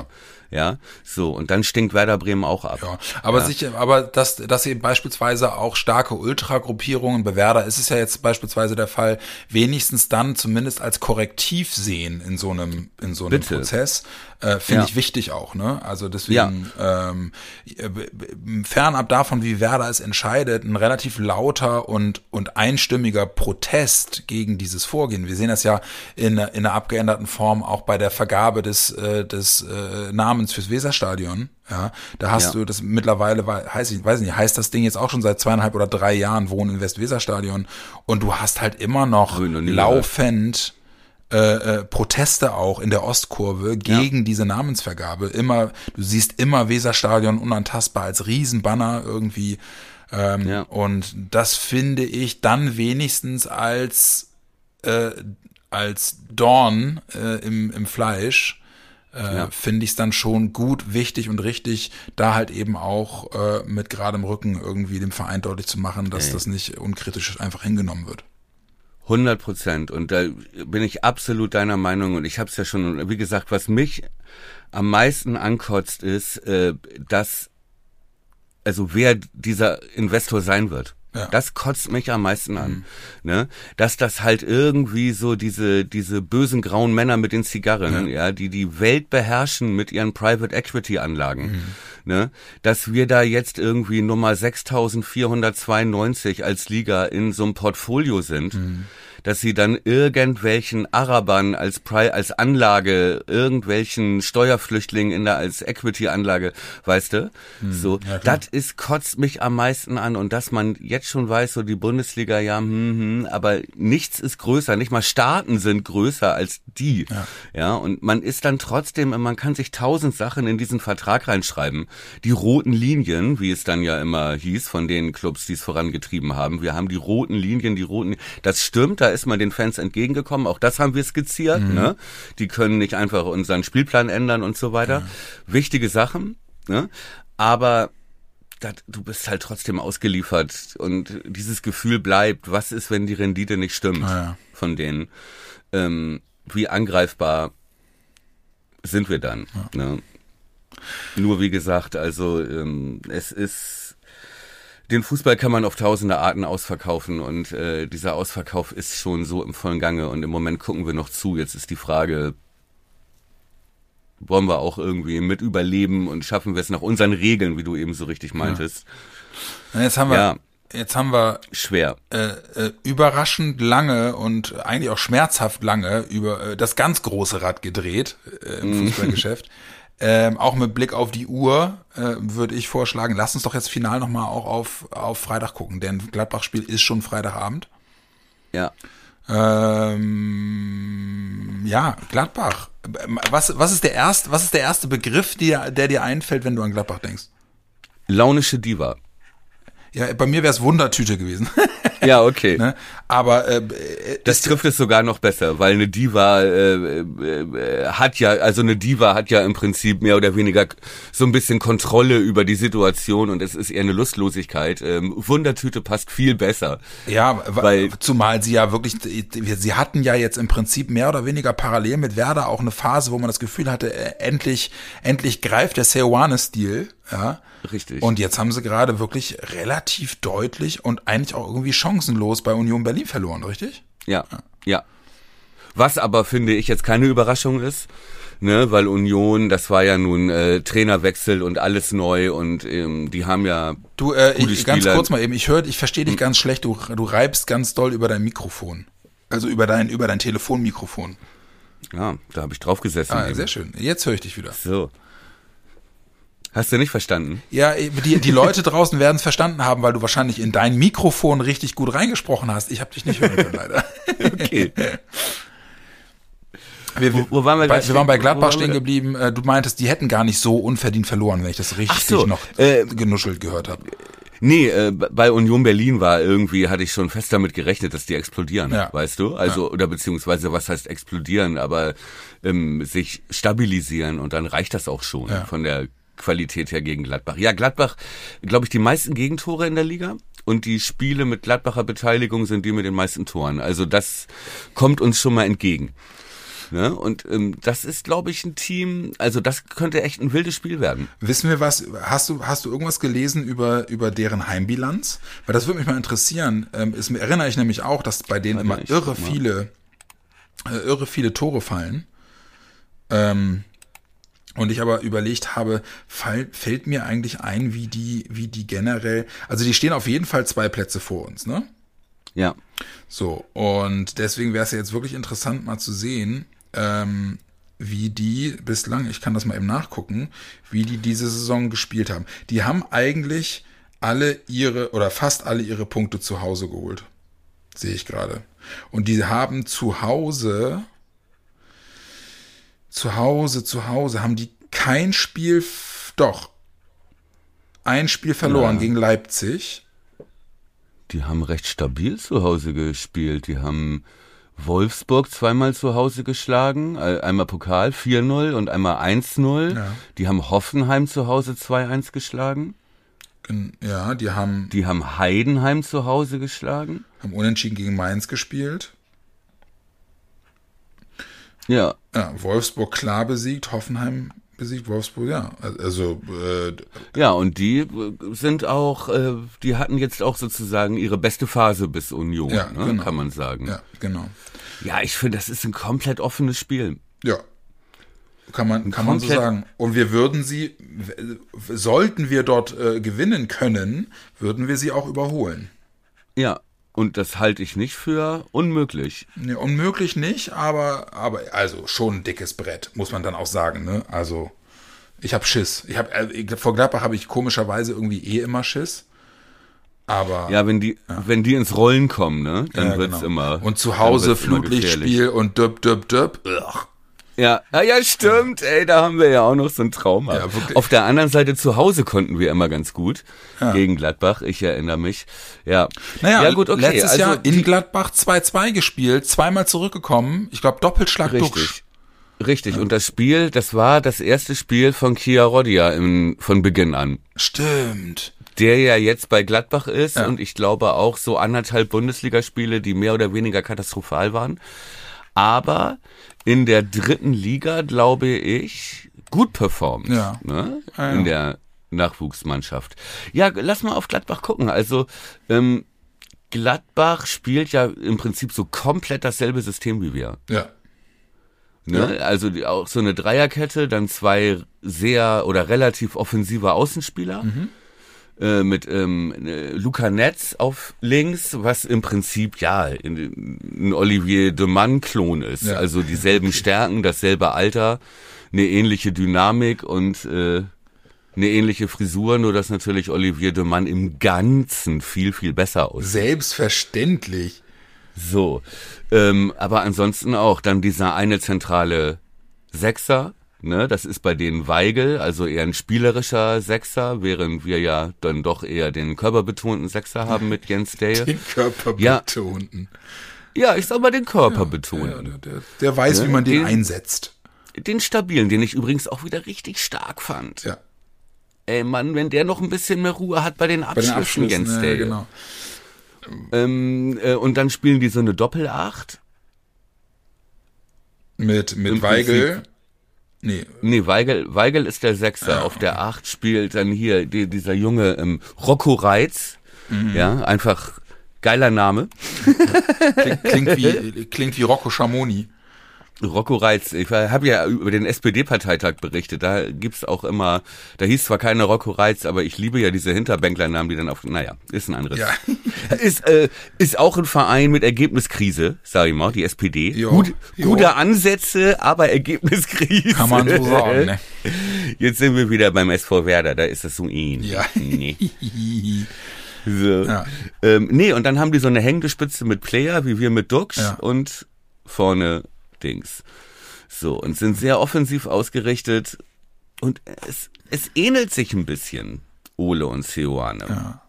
Ja. So und dann stinkt Werder Bremen auch ab. Ja, aber ja. sicher, aber dass dass eben beispielsweise auch starke Ultragruppierungen bei Werder ist es ja jetzt beispielsweise der Fall, wenigstens dann zumindest als Korrektiv sehen in so einem in so einem Bitte. Prozess, äh, finde ja. ich wichtig auch, ne? Also deswegen ja. ähm, äh, fernab davon, wie Werder es entscheidet, ein relativ lauter und und einstimmiger Protest gegen dieses Vorgehen. Wir sehen das ja in in einer abgeänderten Form auch bei der Vergabe des äh, des äh, Namens Namens fürs Weserstadion. Ja, da hast ja. du das mittlerweile, heißt ich weiß nicht, heißt das Ding jetzt auch schon seit zweieinhalb oder drei Jahren Wohnen im Westweserstadion und du hast halt immer noch laufend äh, äh, Proteste auch in der Ostkurve gegen ja. diese Namensvergabe. Immer, du siehst immer Weserstadion unantastbar als Riesenbanner irgendwie. Ähm, ja. Und das finde ich dann wenigstens als äh, als Dorn äh, im, im Fleisch äh, ja. finde ich es dann schon gut, wichtig und richtig, da halt eben auch äh, mit geradem Rücken irgendwie dem Verein deutlich zu machen, dass Ey. das nicht unkritisch einfach hingenommen wird. 100 Prozent. Und da bin ich absolut deiner Meinung. Und ich habe es ja schon, wie gesagt, was mich am meisten ankotzt, ist, äh, dass, also wer dieser Investor sein wird. Ja. Das kotzt mich am meisten an, mhm. ne? Dass das halt irgendwie so diese diese bösen grauen Männer mit den Zigarren, ja, ja die die Welt beherrschen mit ihren Private Equity Anlagen, mhm. ne? Dass wir da jetzt irgendwie Nummer 6492 als Liga in so einem Portfolio sind. Mhm dass sie dann irgendwelchen Arabern als Pri als Anlage, irgendwelchen Steuerflüchtlingen in der als Equity-Anlage, weißt du? Hm, so, ja, das ist kotzt mich am meisten an und dass man jetzt schon weiß, so die Bundesliga, ja, hm, hm, aber nichts ist größer, nicht mal Staaten sind größer als die. Ja. ja, und man ist dann trotzdem, man kann sich tausend Sachen in diesen Vertrag reinschreiben. Die roten Linien, wie es dann ja immer hieß von den Clubs, die es vorangetrieben haben. Wir haben die roten Linien, die roten, das stimmt, da ist man den Fans entgegengekommen. Auch das haben wir skizziert. Mhm. Ne? Die können nicht einfach unseren Spielplan ändern und so weiter. Ja. Wichtige Sachen. Ne? Aber das, du bist halt trotzdem ausgeliefert und dieses Gefühl bleibt, was ist, wenn die Rendite nicht stimmt ah, ja. von denen? Ähm, wie angreifbar sind wir dann? Ja. Ne? Nur wie gesagt, also ähm, es ist den Fußball kann man auf tausende Arten ausverkaufen und äh, dieser Ausverkauf ist schon so im vollen Gange und im Moment gucken wir noch zu. Jetzt ist die Frage, wollen wir auch irgendwie mit überleben und schaffen wir es nach unseren Regeln, wie du eben so richtig meintest. Ja. Jetzt haben wir, ja. jetzt haben wir schwer, äh, äh, überraschend lange und eigentlich auch schmerzhaft lange über äh, das ganz große Rad gedreht äh, im mhm. Fußballgeschäft. Ähm, auch mit Blick auf die Uhr äh, würde ich vorschlagen, lass uns doch jetzt final nochmal auch auf, auf Freitag gucken, denn Gladbach-Spiel ist schon Freitagabend. Ja. Ähm, ja, Gladbach. Was, was, ist der erste, was ist der erste Begriff, der, der dir einfällt, wenn du an Gladbach denkst? Launische Diva. Ja, bei mir wäre es Wundertüte gewesen. Ja, okay. ne? Aber äh, das trifft es sogar noch besser, weil eine Diva äh, äh, hat ja, also eine Diva hat ja im Prinzip mehr oder weniger so ein bisschen Kontrolle über die Situation und es ist eher eine Lustlosigkeit. Ähm, Wundertüte passt viel besser. Ja, weil zumal sie ja wirklich, sie hatten ja jetzt im Prinzip mehr oder weniger parallel mit Werder auch eine Phase, wo man das Gefühl hatte, äh, endlich, endlich greift der Seoane-Stil, ja Richtig. Und jetzt haben sie gerade wirklich relativ deutlich und eigentlich auch irgendwie chancenlos bei Union Berlin verloren, richtig? Ja, ja. Was aber, finde ich, jetzt keine Überraschung ist, ne, weil Union, das war ja nun äh, Trainerwechsel und alles neu und ähm, die haben ja. Du, äh, ich, ganz kurz mal eben, ich höre, ich verstehe dich hm. ganz schlecht, du, du reibst ganz doll über dein Mikrofon. Also über dein, über dein Telefonmikrofon. Ja, da habe ich drauf gesessen. Ah, eben. sehr schön. Jetzt höre ich dich wieder. So. Hast du nicht verstanden? Ja, die, die Leute draußen werden es verstanden haben, weil du wahrscheinlich in dein Mikrofon richtig gut reingesprochen hast. Ich habe dich nicht hören können, leider. okay. Wir, wo, wo waren wir, bei, wir waren bei Gladbach stehen geblieben. Äh, du meintest, die hätten gar nicht so unverdient verloren, wenn ich das richtig so, noch äh, genuschelt gehört habe. Nee, äh, bei Union Berlin war irgendwie, hatte ich schon fest damit gerechnet, dass die explodieren, ja. weißt du? Also, ja. oder beziehungsweise, was heißt explodieren, aber ähm, sich stabilisieren und dann reicht das auch schon ja. von der Qualität her gegen Gladbach. Ja, Gladbach, glaube ich, die meisten Gegentore in der Liga. Und die Spiele mit Gladbacher Beteiligung sind die mit den meisten Toren. Also das kommt uns schon mal entgegen. Ne? Und ähm, das ist, glaube ich, ein Team, also das könnte echt ein wildes Spiel werden. Wissen wir was, hast du, hast du irgendwas gelesen über, über deren Heimbilanz? Weil das würde mich mal interessieren. Ähm, es erinnere ich nämlich auch, dass bei denen immer irre viele, äh, irre viele Tore fallen. Ähm, und ich aber überlegt habe, fall, fällt mir eigentlich ein, wie die, wie die generell, also die stehen auf jeden Fall zwei Plätze vor uns, ne? Ja. So, und deswegen wäre es ja jetzt wirklich interessant mal zu sehen, ähm, wie die bislang, ich kann das mal eben nachgucken, wie die diese Saison gespielt haben. Die haben eigentlich alle ihre oder fast alle ihre Punkte zu Hause geholt. Sehe ich gerade. Und die haben zu Hause zu Hause, zu Hause haben die kein Spiel, doch, ein Spiel verloren ja. gegen Leipzig. Die haben recht stabil zu Hause gespielt. Die haben Wolfsburg zweimal zu Hause geschlagen, einmal Pokal 4-0 und einmal 1-0. Ja. Die haben Hoffenheim zu Hause 2-1 geschlagen. Ja, die haben. Die haben Heidenheim zu Hause geschlagen. Haben unentschieden gegen Mainz gespielt. Ja. Ja, Wolfsburg klar besiegt, Hoffenheim besiegt, Wolfsburg, ja. Also äh, Ja, und die äh, sind auch, äh, die hatten jetzt auch sozusagen ihre beste Phase bis Union, ja, ne, genau. kann man sagen. Ja, genau. Ja, ich finde, das ist ein komplett offenes Spiel. Ja. Kann man, kann man so sagen. Und wir würden sie, sollten wir dort äh, gewinnen können, würden wir sie auch überholen. Ja, und das halte ich nicht für unmöglich. Nee, unmöglich nicht, aber, aber also schon ein dickes Brett, muss man dann auch sagen. Ne? Also ich habe Schiss. Ich hab, äh, vor Gladbach habe ich komischerweise irgendwie eh immer Schiss. Aber ja, wenn die ja. wenn die ins Rollen kommen, ne, dann ja, wird's genau. immer und zu Hause Flutlichtspiel und düpp düpp düpp. Ugh. Ja, ja, ja, stimmt. Ey, da haben wir ja auch noch so ein Trauma. Ja, Auf der anderen Seite zu Hause konnten wir immer ganz gut ja. gegen Gladbach. Ich erinnere mich. Ja. Naja, ja, gut, okay. letztes also, Jahr in Gladbach 2-2 gespielt, zweimal zurückgekommen. Ich glaube Doppelschlag Richtig. Duxch. Richtig. Und das Spiel, das war das erste Spiel von Kia Rodia im, von Beginn an. Stimmt. Der ja jetzt bei Gladbach ist ja. und ich glaube auch so anderthalb Bundesligaspiele, die mehr oder weniger katastrophal waren. Aber in der dritten Liga, glaube ich, gut performt. Ja. Ne? Ah, ja. In der Nachwuchsmannschaft. Ja, lass mal auf Gladbach gucken. Also, ähm, Gladbach spielt ja im Prinzip so komplett dasselbe System wie wir. Ja. Ne? Ja. Also die, auch so eine Dreierkette, dann zwei sehr oder relativ offensive Außenspieler. Mhm. Äh, mit ähm, Luca Netz auf links, was im Prinzip ja ein Olivier de Man-Klon ist. Ja. Also dieselben Stärken, dasselbe Alter, eine ähnliche Dynamik und äh, eine ähnliche Frisur, nur dass natürlich Olivier de Man im Ganzen viel, viel besser aussieht. Selbstverständlich. So. Ähm, aber ansonsten auch dann dieser eine zentrale Sechser, Ne, das ist bei denen Weigel, also eher ein spielerischer Sechser, während wir ja dann doch eher den körperbetonten Sechser haben mit Jens Dale. Den körperbetonten. Ja, ja ich sag mal den körperbetonten. Ja, der, der, der, weiß, ne? wie man den, den, einsetzt. Den stabilen, den ich übrigens auch wieder richtig stark fand. Ja. Ey Mann, wenn der noch ein bisschen mehr Ruhe hat bei den Abschlüssen, bei den Abschlüssen Jens Dale. Ja, genau. Ähm, äh, und dann spielen die so eine Doppelacht. Mit, mit Weigel. Nee. Nee, Weigel, Weigel ist der Sechser. Ja, Auf der Acht spielt dann hier die, dieser junge ähm, Rocco Reitz. Mhm. Ja, einfach geiler Name. Klingt, klingt wie, klingt wie Rocco Schamoni. Rocco Reitz, ich habe ja über den SPD-Parteitag berichtet, da gibt's auch immer, da hieß zwar keine Rocco Reitz, aber ich liebe ja diese Hinterbänklernamen, die dann auf, naja, ist ein anderes. Ja. Ist, äh, ist auch ein Verein mit Ergebniskrise, sag ich mal, die SPD. Jo, Gut, jo. Gute Ansätze, aber Ergebniskrise. Kann man so sagen, ne? Jetzt sind wir wieder beim SV Werder, da ist das so ähnlich. Ja. Nee. So. Ja. Ähm, nee, und dann haben die so eine hängende Spitze mit Player, wie wir mit Dux ja. und vorne Dings. So, und sind sehr offensiv ausgerichtet und es, es ähnelt sich ein bisschen, Ole und Seoane. Ja.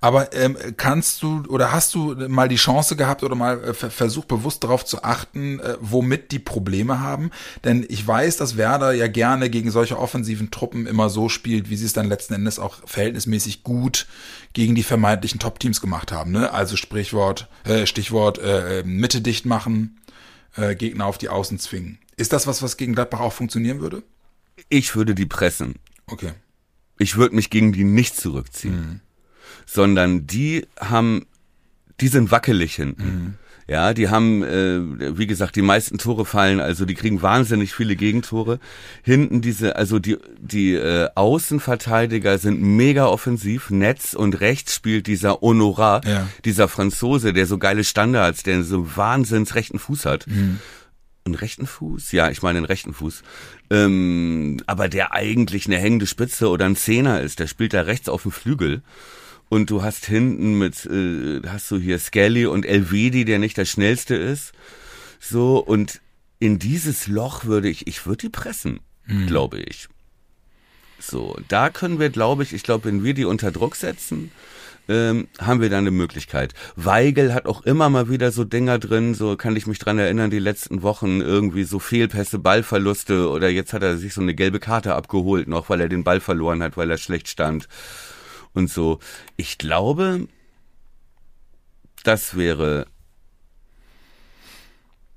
Aber ähm, kannst du oder hast du mal die Chance gehabt oder mal äh, versucht bewusst darauf zu achten, äh, womit die Probleme haben? Denn ich weiß, dass Werder ja gerne gegen solche offensiven Truppen immer so spielt, wie sie es dann letzten Endes auch verhältnismäßig gut gegen die vermeintlichen Top-Teams gemacht haben. Ne? Also Sprichwort, äh, Stichwort äh, Mitte dicht machen, äh, Gegner auf die Außen zwingen. Ist das was, was gegen Gladbach auch funktionieren würde? Ich würde die pressen. Okay. Ich würde mich gegen die nicht zurückziehen. Mhm. Sondern die haben, die sind wackelig hinten. Mhm. Ja, die haben, äh, wie gesagt, die meisten Tore fallen, also die kriegen wahnsinnig viele Gegentore. Hinten diese, also die, die äh, Außenverteidiger sind mega offensiv. Netz und rechts spielt dieser Honorat, ja. dieser Franzose, der so geile Standards, der so wahnsinns rechten Fuß hat. Mhm. Einen rechten Fuß? Ja, ich meine einen rechten Fuß. Ähm, aber der eigentlich eine hängende Spitze oder ein Zehner ist, der spielt da rechts auf dem Flügel und du hast hinten mit, äh, hast du hier Skelly und Elvedi, der nicht der schnellste ist. So, und in dieses Loch würde ich, ich würde die pressen, mhm. glaube ich. So, da können wir, glaube ich, ich glaube, wenn wir die unter Druck setzen, ähm, haben wir da eine Möglichkeit. Weigel hat auch immer mal wieder so Dinger drin, so kann ich mich dran erinnern, die letzten Wochen irgendwie so Fehlpässe, Ballverluste oder jetzt hat er sich so eine gelbe Karte abgeholt noch, weil er den Ball verloren hat, weil er schlecht stand und so. Ich glaube, das wäre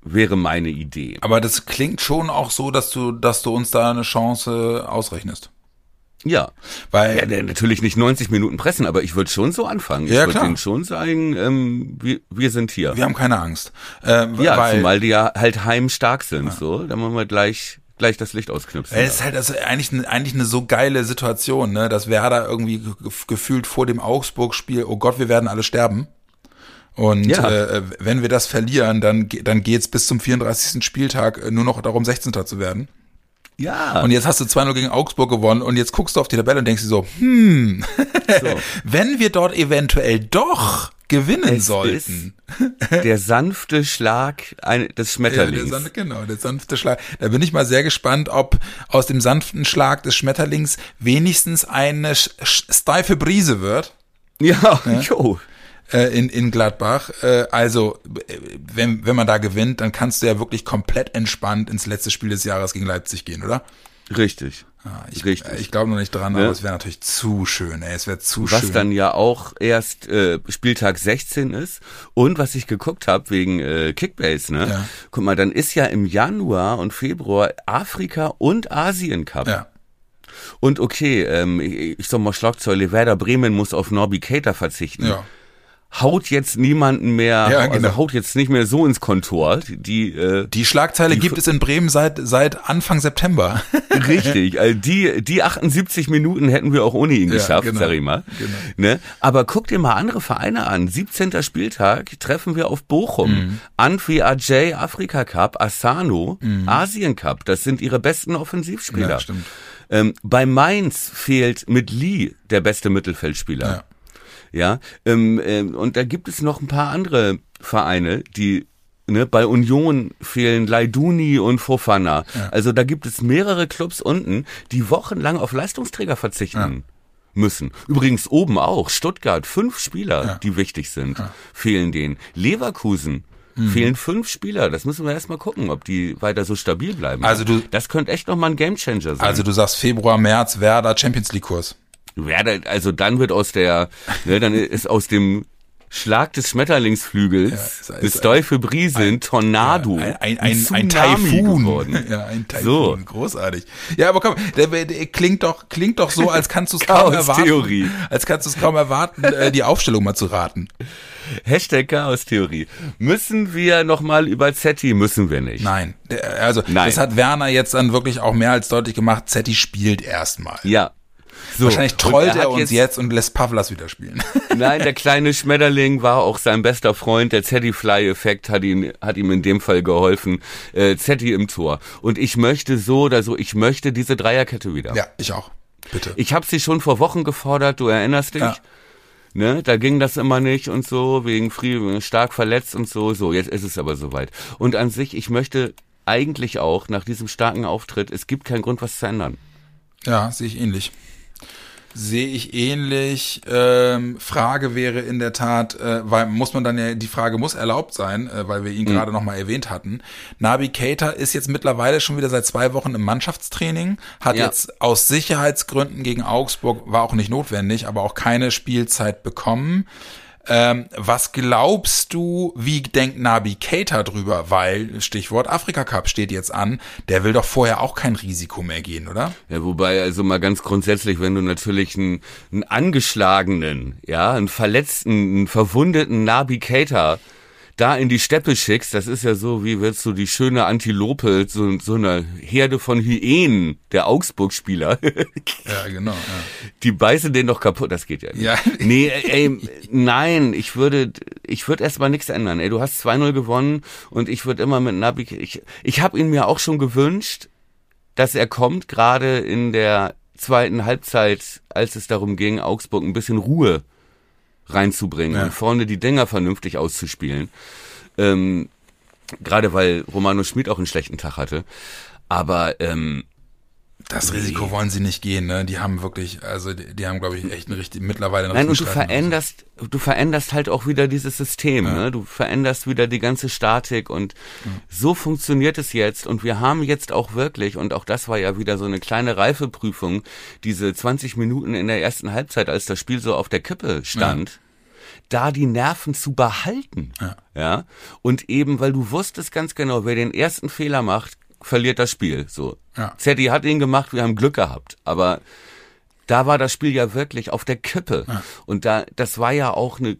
wäre meine Idee. Aber das klingt schon auch so, dass du, dass du uns da eine Chance ausrechnest. Ja, weil ja, natürlich nicht 90 Minuten pressen, aber ich würde schon so anfangen. Ich ja, würde denen schon sagen, ähm, wir, wir sind hier. Wir haben keine Angst. Äh, ja, weil, zumal die ja halt heimstark sind. Ja. So, da machen wir gleich gleich das Licht ausknipsen. Es ist halt also eigentlich, eigentlich eine so geile Situation, ne, dass Werder irgendwie gefühlt vor dem Augsburg-Spiel, oh Gott, wir werden alle sterben. Und ja. äh, wenn wir das verlieren, dann, dann geht's bis zum 34. Spieltag äh, nur noch darum, 16. zu werden. Ja. Und jetzt hast du 2-0 gegen Augsburg gewonnen und jetzt guckst du auf die Tabelle und denkst dir so, hm, so. wenn wir dort eventuell doch gewinnen es sollten. der sanfte Schlag des Schmetterlings. Ja, der, genau, der sanfte Schlag. Da bin ich mal sehr gespannt, ob aus dem sanften Schlag des Schmetterlings wenigstens eine steife Brise wird. Ja, ja. jo. Äh, in, in Gladbach. Äh, also, wenn, wenn man da gewinnt, dann kannst du ja wirklich komplett entspannt ins letzte Spiel des Jahres gegen Leipzig gehen, oder? Richtig. Ja, ich, Richtig. Ich glaube noch nicht dran, aber es wäre natürlich zu schön, ey. Es wäre zu was schön. Was dann ja auch erst äh, Spieltag 16 ist. Und was ich geguckt habe wegen äh, Kickbase, ne? Ja. Guck mal, dann ist ja im Januar und Februar Afrika und Asien Cup. Ja. Und okay, ähm, ich, ich sag mal Schlagzeile, Werder Bremen muss auf Norby Cater verzichten. Ja haut jetzt niemanden mehr, ja, also genau. also haut jetzt nicht mehr so ins Kontor. Die, äh, die Schlagzeile die gibt es in Bremen seit, seit Anfang September. Richtig, also die, die 78 Minuten hätten wir auch ohne ihn geschafft, ja, genau, sag ich mal. Genau. Ne? Aber guck dir mal andere Vereine an. 17. Spieltag treffen wir auf Bochum. Mhm. Anfi Ajay, Afrika Cup, Asano, mhm. Asien Cup. Das sind ihre besten Offensivspieler. Ja, stimmt. Ähm, bei Mainz fehlt mit Lee der beste Mittelfeldspieler. Ja. Ja, ähm, ähm, und da gibt es noch ein paar andere Vereine, die Ne, bei Union fehlen Leiduni und Fofana. Ja. Also da gibt es mehrere Clubs unten, die wochenlang auf Leistungsträger verzichten. Ja. Müssen. Übrigens oben auch. Stuttgart, fünf Spieler, ja. die wichtig sind, fehlen denen. Leverkusen, Mhm. Fehlen fünf Spieler. Das müssen wir erstmal gucken, ob die weiter so stabil bleiben. Also du, das könnte echt nochmal ein Gamechanger sein. Also du sagst Februar, März, Werder, Champions League Kurs. Werder, also dann wird aus der, ne, dann ist aus dem Schlag des Schmetterlingsflügels, ja, des Teufel Brisen, Tornado, ja, ein, ein, ein, ein Taifun. Geworden. Ja, ein Taifun, so. großartig. Ja, aber komm, der, der, klingt doch, klingt doch so, als kannst du es kaum erwarten, als kannst du es kaum erwarten, äh, die Aufstellung mal zu raten. Hashtag Chaos-Theorie. Müssen wir nochmal über Zetti? Müssen wir nicht. Nein. Also, Nein. das hat Werner jetzt dann wirklich auch mehr als deutlich gemacht. Zetti spielt erstmal. Ja, so, Wahrscheinlich trollt er, er uns jetzt, jetzt, und lässt Pavlas wieder spielen. Nein, der kleine Schmetterling war auch sein bester Freund. Der Zeddy-Fly-Effekt hat, ihn, hat ihm in dem Fall geholfen. Äh, Zeddy im Tor. Und ich möchte so oder so, ich möchte diese Dreierkette wieder. Ja, ich auch. Bitte. Ich habe sie schon vor Wochen gefordert, du erinnerst dich? Ja. Ne, da ging das immer nicht und so, wegen Frieden, stark verletzt und so, so, jetzt ist es aber soweit. Und an sich, ich möchte eigentlich auch nach diesem starken Auftritt, es gibt keinen Grund, was zu ändern. Ja, sehe ich ähnlich. Sehe ich ähnlich. Ähm, Frage wäre in der Tat, äh, weil muss man dann ja, die Frage muss erlaubt sein, äh, weil wir ihn mhm. gerade nochmal erwähnt hatten. Nabi Keita ist jetzt mittlerweile schon wieder seit zwei Wochen im Mannschaftstraining, hat ja. jetzt aus Sicherheitsgründen gegen Augsburg, war auch nicht notwendig, aber auch keine Spielzeit bekommen. Ähm, was glaubst du, wie denkt Nabi Keita drüber? Weil, Stichwort Afrika Cup steht jetzt an, der will doch vorher auch kein Risiko mehr gehen, oder? Ja, wobei, also mal ganz grundsätzlich, wenn du natürlich einen, einen angeschlagenen, ja, einen verletzten, einen verwundeten Nabi Keita da in die Steppe schickst, das ist ja so, wie willst du die schöne Antilope, so, so eine Herde von Hyänen der Augsburg-Spieler. ja, genau. Ja. Die beißen den doch kaputt, das geht ja nicht. Ja. Nee, ey, nein, ich würde, ich würde erstmal nichts ändern. Ey, du hast 2-0 gewonnen und ich würde immer mit Nabi, ich, ich habe ihn mir auch schon gewünscht, dass er kommt, gerade in der zweiten Halbzeit, als es darum ging, Augsburg ein bisschen Ruhe reinzubringen ja. und vorne die Dinger vernünftig auszuspielen. Ähm, Gerade weil Romano Schmid auch einen schlechten Tag hatte. Aber ähm, das Risiko wollen sie nicht gehen, ne? Die haben wirklich, also die, die haben, glaube ich, echt eine richtige, mittlerweile eine Nein, und du veränderst, du veränderst halt auch wieder dieses System, ja. ne? Du veränderst wieder die ganze Statik und ja. so funktioniert es jetzt und wir haben jetzt auch wirklich, und auch das war ja wieder so eine kleine Reifeprüfung, diese 20 Minuten in der ersten Halbzeit, als das Spiel so auf der Kippe stand. Ja da die Nerven zu behalten. Ja. ja. Und eben, weil du wusstest ganz genau, wer den ersten Fehler macht, verliert das Spiel. So. Ja. Zeddy hat ihn gemacht, wir haben Glück gehabt. Aber da war das Spiel ja wirklich auf der Kippe. Ja. Und da, das war ja auch eine,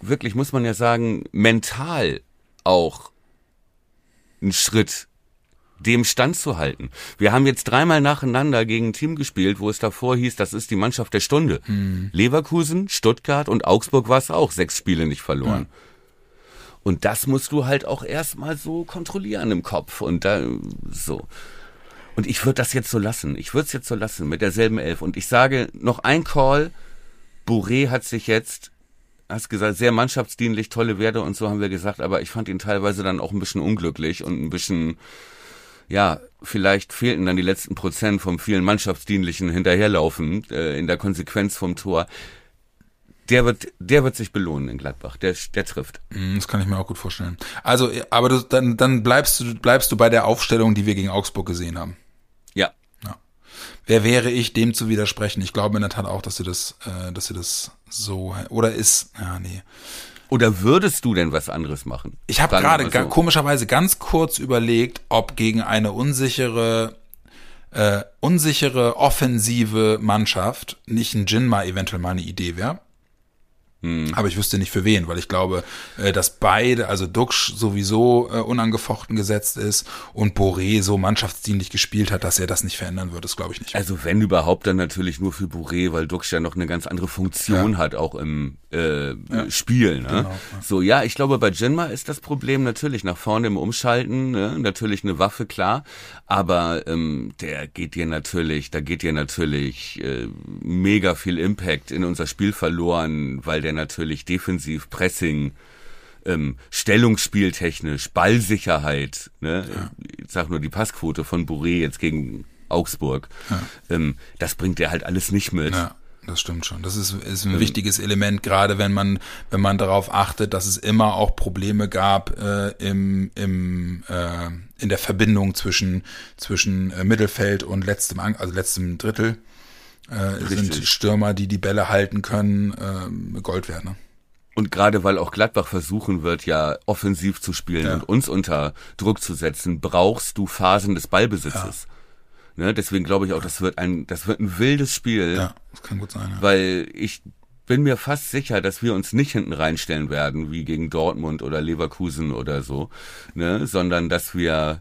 wirklich muss man ja sagen, mental auch ein Schritt, dem standzuhalten. Wir haben jetzt dreimal nacheinander gegen ein Team gespielt, wo es davor hieß, das ist die Mannschaft der Stunde. Mhm. Leverkusen, Stuttgart und Augsburg war es auch, sechs Spiele nicht verloren. Ja. Und das musst du halt auch erstmal so kontrollieren im Kopf und da so. Und ich würde das jetzt so lassen. Ich würde es jetzt so lassen mit derselben Elf. Und ich sage noch ein Call. Bourré hat sich jetzt, hast gesagt, sehr mannschaftsdienlich, tolle Werte und so haben wir gesagt, aber ich fand ihn teilweise dann auch ein bisschen unglücklich und ein bisschen, ja, vielleicht fehlten dann die letzten Prozent vom vielen Mannschaftsdienlichen hinterherlaufen äh, in der Konsequenz vom Tor der wird, der wird sich belohnen in Gladbach. Der, der trifft. Mm, das kann ich mir auch gut vorstellen. Also, aber du, dann, dann bleibst du, bleibst du bei der Aufstellung, die wir gegen Augsburg gesehen haben. Ja. ja. Wer wäre ich, dem zu widersprechen? Ich glaube in der Tat auch, dass du das, äh, dass du das so, oder ist, ja, nee. Oder würdest du denn was anderes machen? Ich habe gerade so. komischerweise ganz kurz überlegt, ob gegen eine unsichere äh, unsichere offensive Mannschaft nicht ein Jinma eventuell mal eine Idee wäre. Hm. Aber ich wüsste nicht für wen, weil ich glaube, äh, dass beide, also Duxch sowieso äh, unangefochten gesetzt ist und Boré so mannschaftsdienlich gespielt hat, dass er das nicht verändern wird, das glaube ich nicht. Also wenn überhaupt, dann natürlich nur für Boré, weil Duxch ja noch eine ganz andere Funktion ja. hat, auch im äh, ja. Spiel. Ne? Genau, ja. So, ja, ich glaube, bei Jinma ist das Problem natürlich nach vorne im Umschalten, ne? natürlich eine Waffe, klar, aber ähm, der geht dir natürlich, da geht dir natürlich äh, mega viel Impact in unser Spiel verloren, weil der natürlich defensiv Pressing ähm, Stellungsspieltechnisch, Ballsicherheit, ne? Ja. Ich sag nur die Passquote von Bourré jetzt gegen Augsburg. Ja. Ähm, das bringt er halt alles nicht mit. Ja. Das stimmt schon. Das ist, ist ein ähm, wichtiges Element, gerade wenn man, wenn man darauf achtet, dass es immer auch Probleme gab äh, im, im, äh, in der Verbindung zwischen, zwischen äh, Mittelfeld und letztem, also letztem Drittel. Äh, sind Stürmer, die die Bälle halten können, äh, Gold wert. Ne? Und gerade weil auch Gladbach versuchen wird, ja offensiv zu spielen ja. und uns unter Druck zu setzen, brauchst du Phasen des Ballbesitzes. Ja. Ne, deswegen glaube ich auch, das wird ein, das wird ein wildes Spiel. Ja, das kann gut sein. Ja. Weil ich bin mir fast sicher, dass wir uns nicht hinten reinstellen werden, wie gegen Dortmund oder Leverkusen oder so, ne, sondern dass wir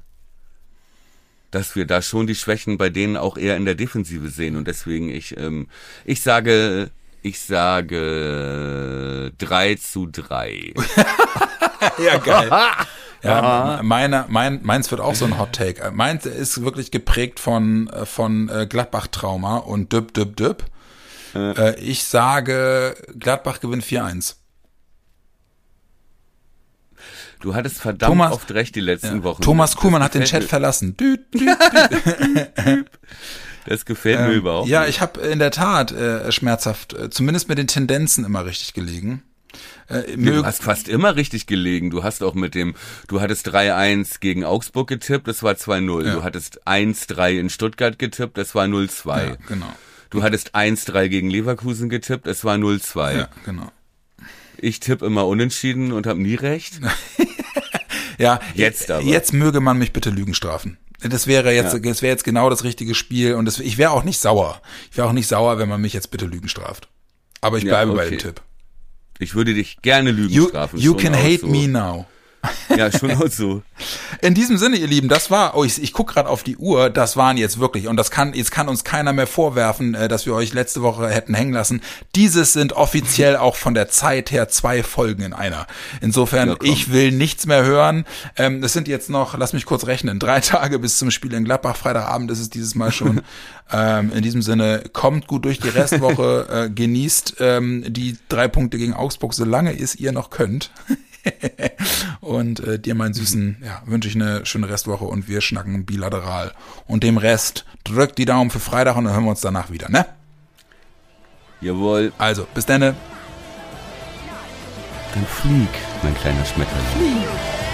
dass wir da schon die Schwächen bei denen auch eher in der Defensive sehen und deswegen ich ähm, ich sage ich sage 3 zu 3. ja, geil. Ja, meiner, mein, meins wird auch so ein Hot Take. Meins ist wirklich geprägt von, von äh, Gladbach-Trauma und düpp, düpp, düpp. Äh. Ich sage, Gladbach gewinnt 4-1. Du hattest verdammt Thomas, oft recht die letzten ja, Wochen. Thomas Kuhlmann hat den Chat verlassen. Düt, düt, düt. Das gefällt ähm, mir überhaupt. Ja, nicht. ich habe in der Tat äh, schmerzhaft, äh, zumindest mit den Tendenzen immer richtig gelegen. Äh, du hast fast immer richtig gelegen. Du hast auch mit dem, du hattest 3-1 gegen Augsburg getippt, das war 2-0. Ja. Du hattest 1-3 in Stuttgart getippt, das war 0-2. Ja, genau. Du hattest 1-3 gegen Leverkusen getippt, es war 0-2. Ja, genau. Ich tippe immer unentschieden und habe nie recht. ja, jetzt aber. Jetzt möge man mich bitte Lügen strafen. Das wäre jetzt, ja. das wäre jetzt genau das richtige Spiel und das, ich wäre auch nicht sauer. Ich wäre auch nicht sauer, wenn man mich jetzt bitte Lügen straft. Aber ich bleibe ja, okay. bei dem Tipp. Ich würde dich gerne Lügen you, strafen. You can hate so. me now. Ja, schon auch so. In diesem Sinne, ihr Lieben, das war, oh, ich, ich guck gerade auf die Uhr, das waren jetzt wirklich, und das kann, jetzt kann uns keiner mehr vorwerfen, äh, dass wir euch letzte Woche hätten hängen lassen. Dieses sind offiziell auch von der Zeit her zwei Folgen in einer. Insofern, ja, ich will nichts mehr hören. Ähm, es sind jetzt noch, lass mich kurz rechnen, drei Tage bis zum Spiel in Gladbach. Freitagabend ist es dieses Mal schon. ähm, in diesem Sinne, kommt gut durch die Restwoche, äh, genießt ähm, die drei Punkte gegen Augsburg, solange es ihr noch könnt. und äh, dir, meinen Süßen, ja, wünsche ich eine schöne Restwoche und wir schnacken bilateral. Und dem Rest drückt die Daumen für Freitag und dann hören wir uns danach wieder, ne? Jawohl. Also, bis dann. Dann flieg, mein kleiner Schmetterling. Flieg.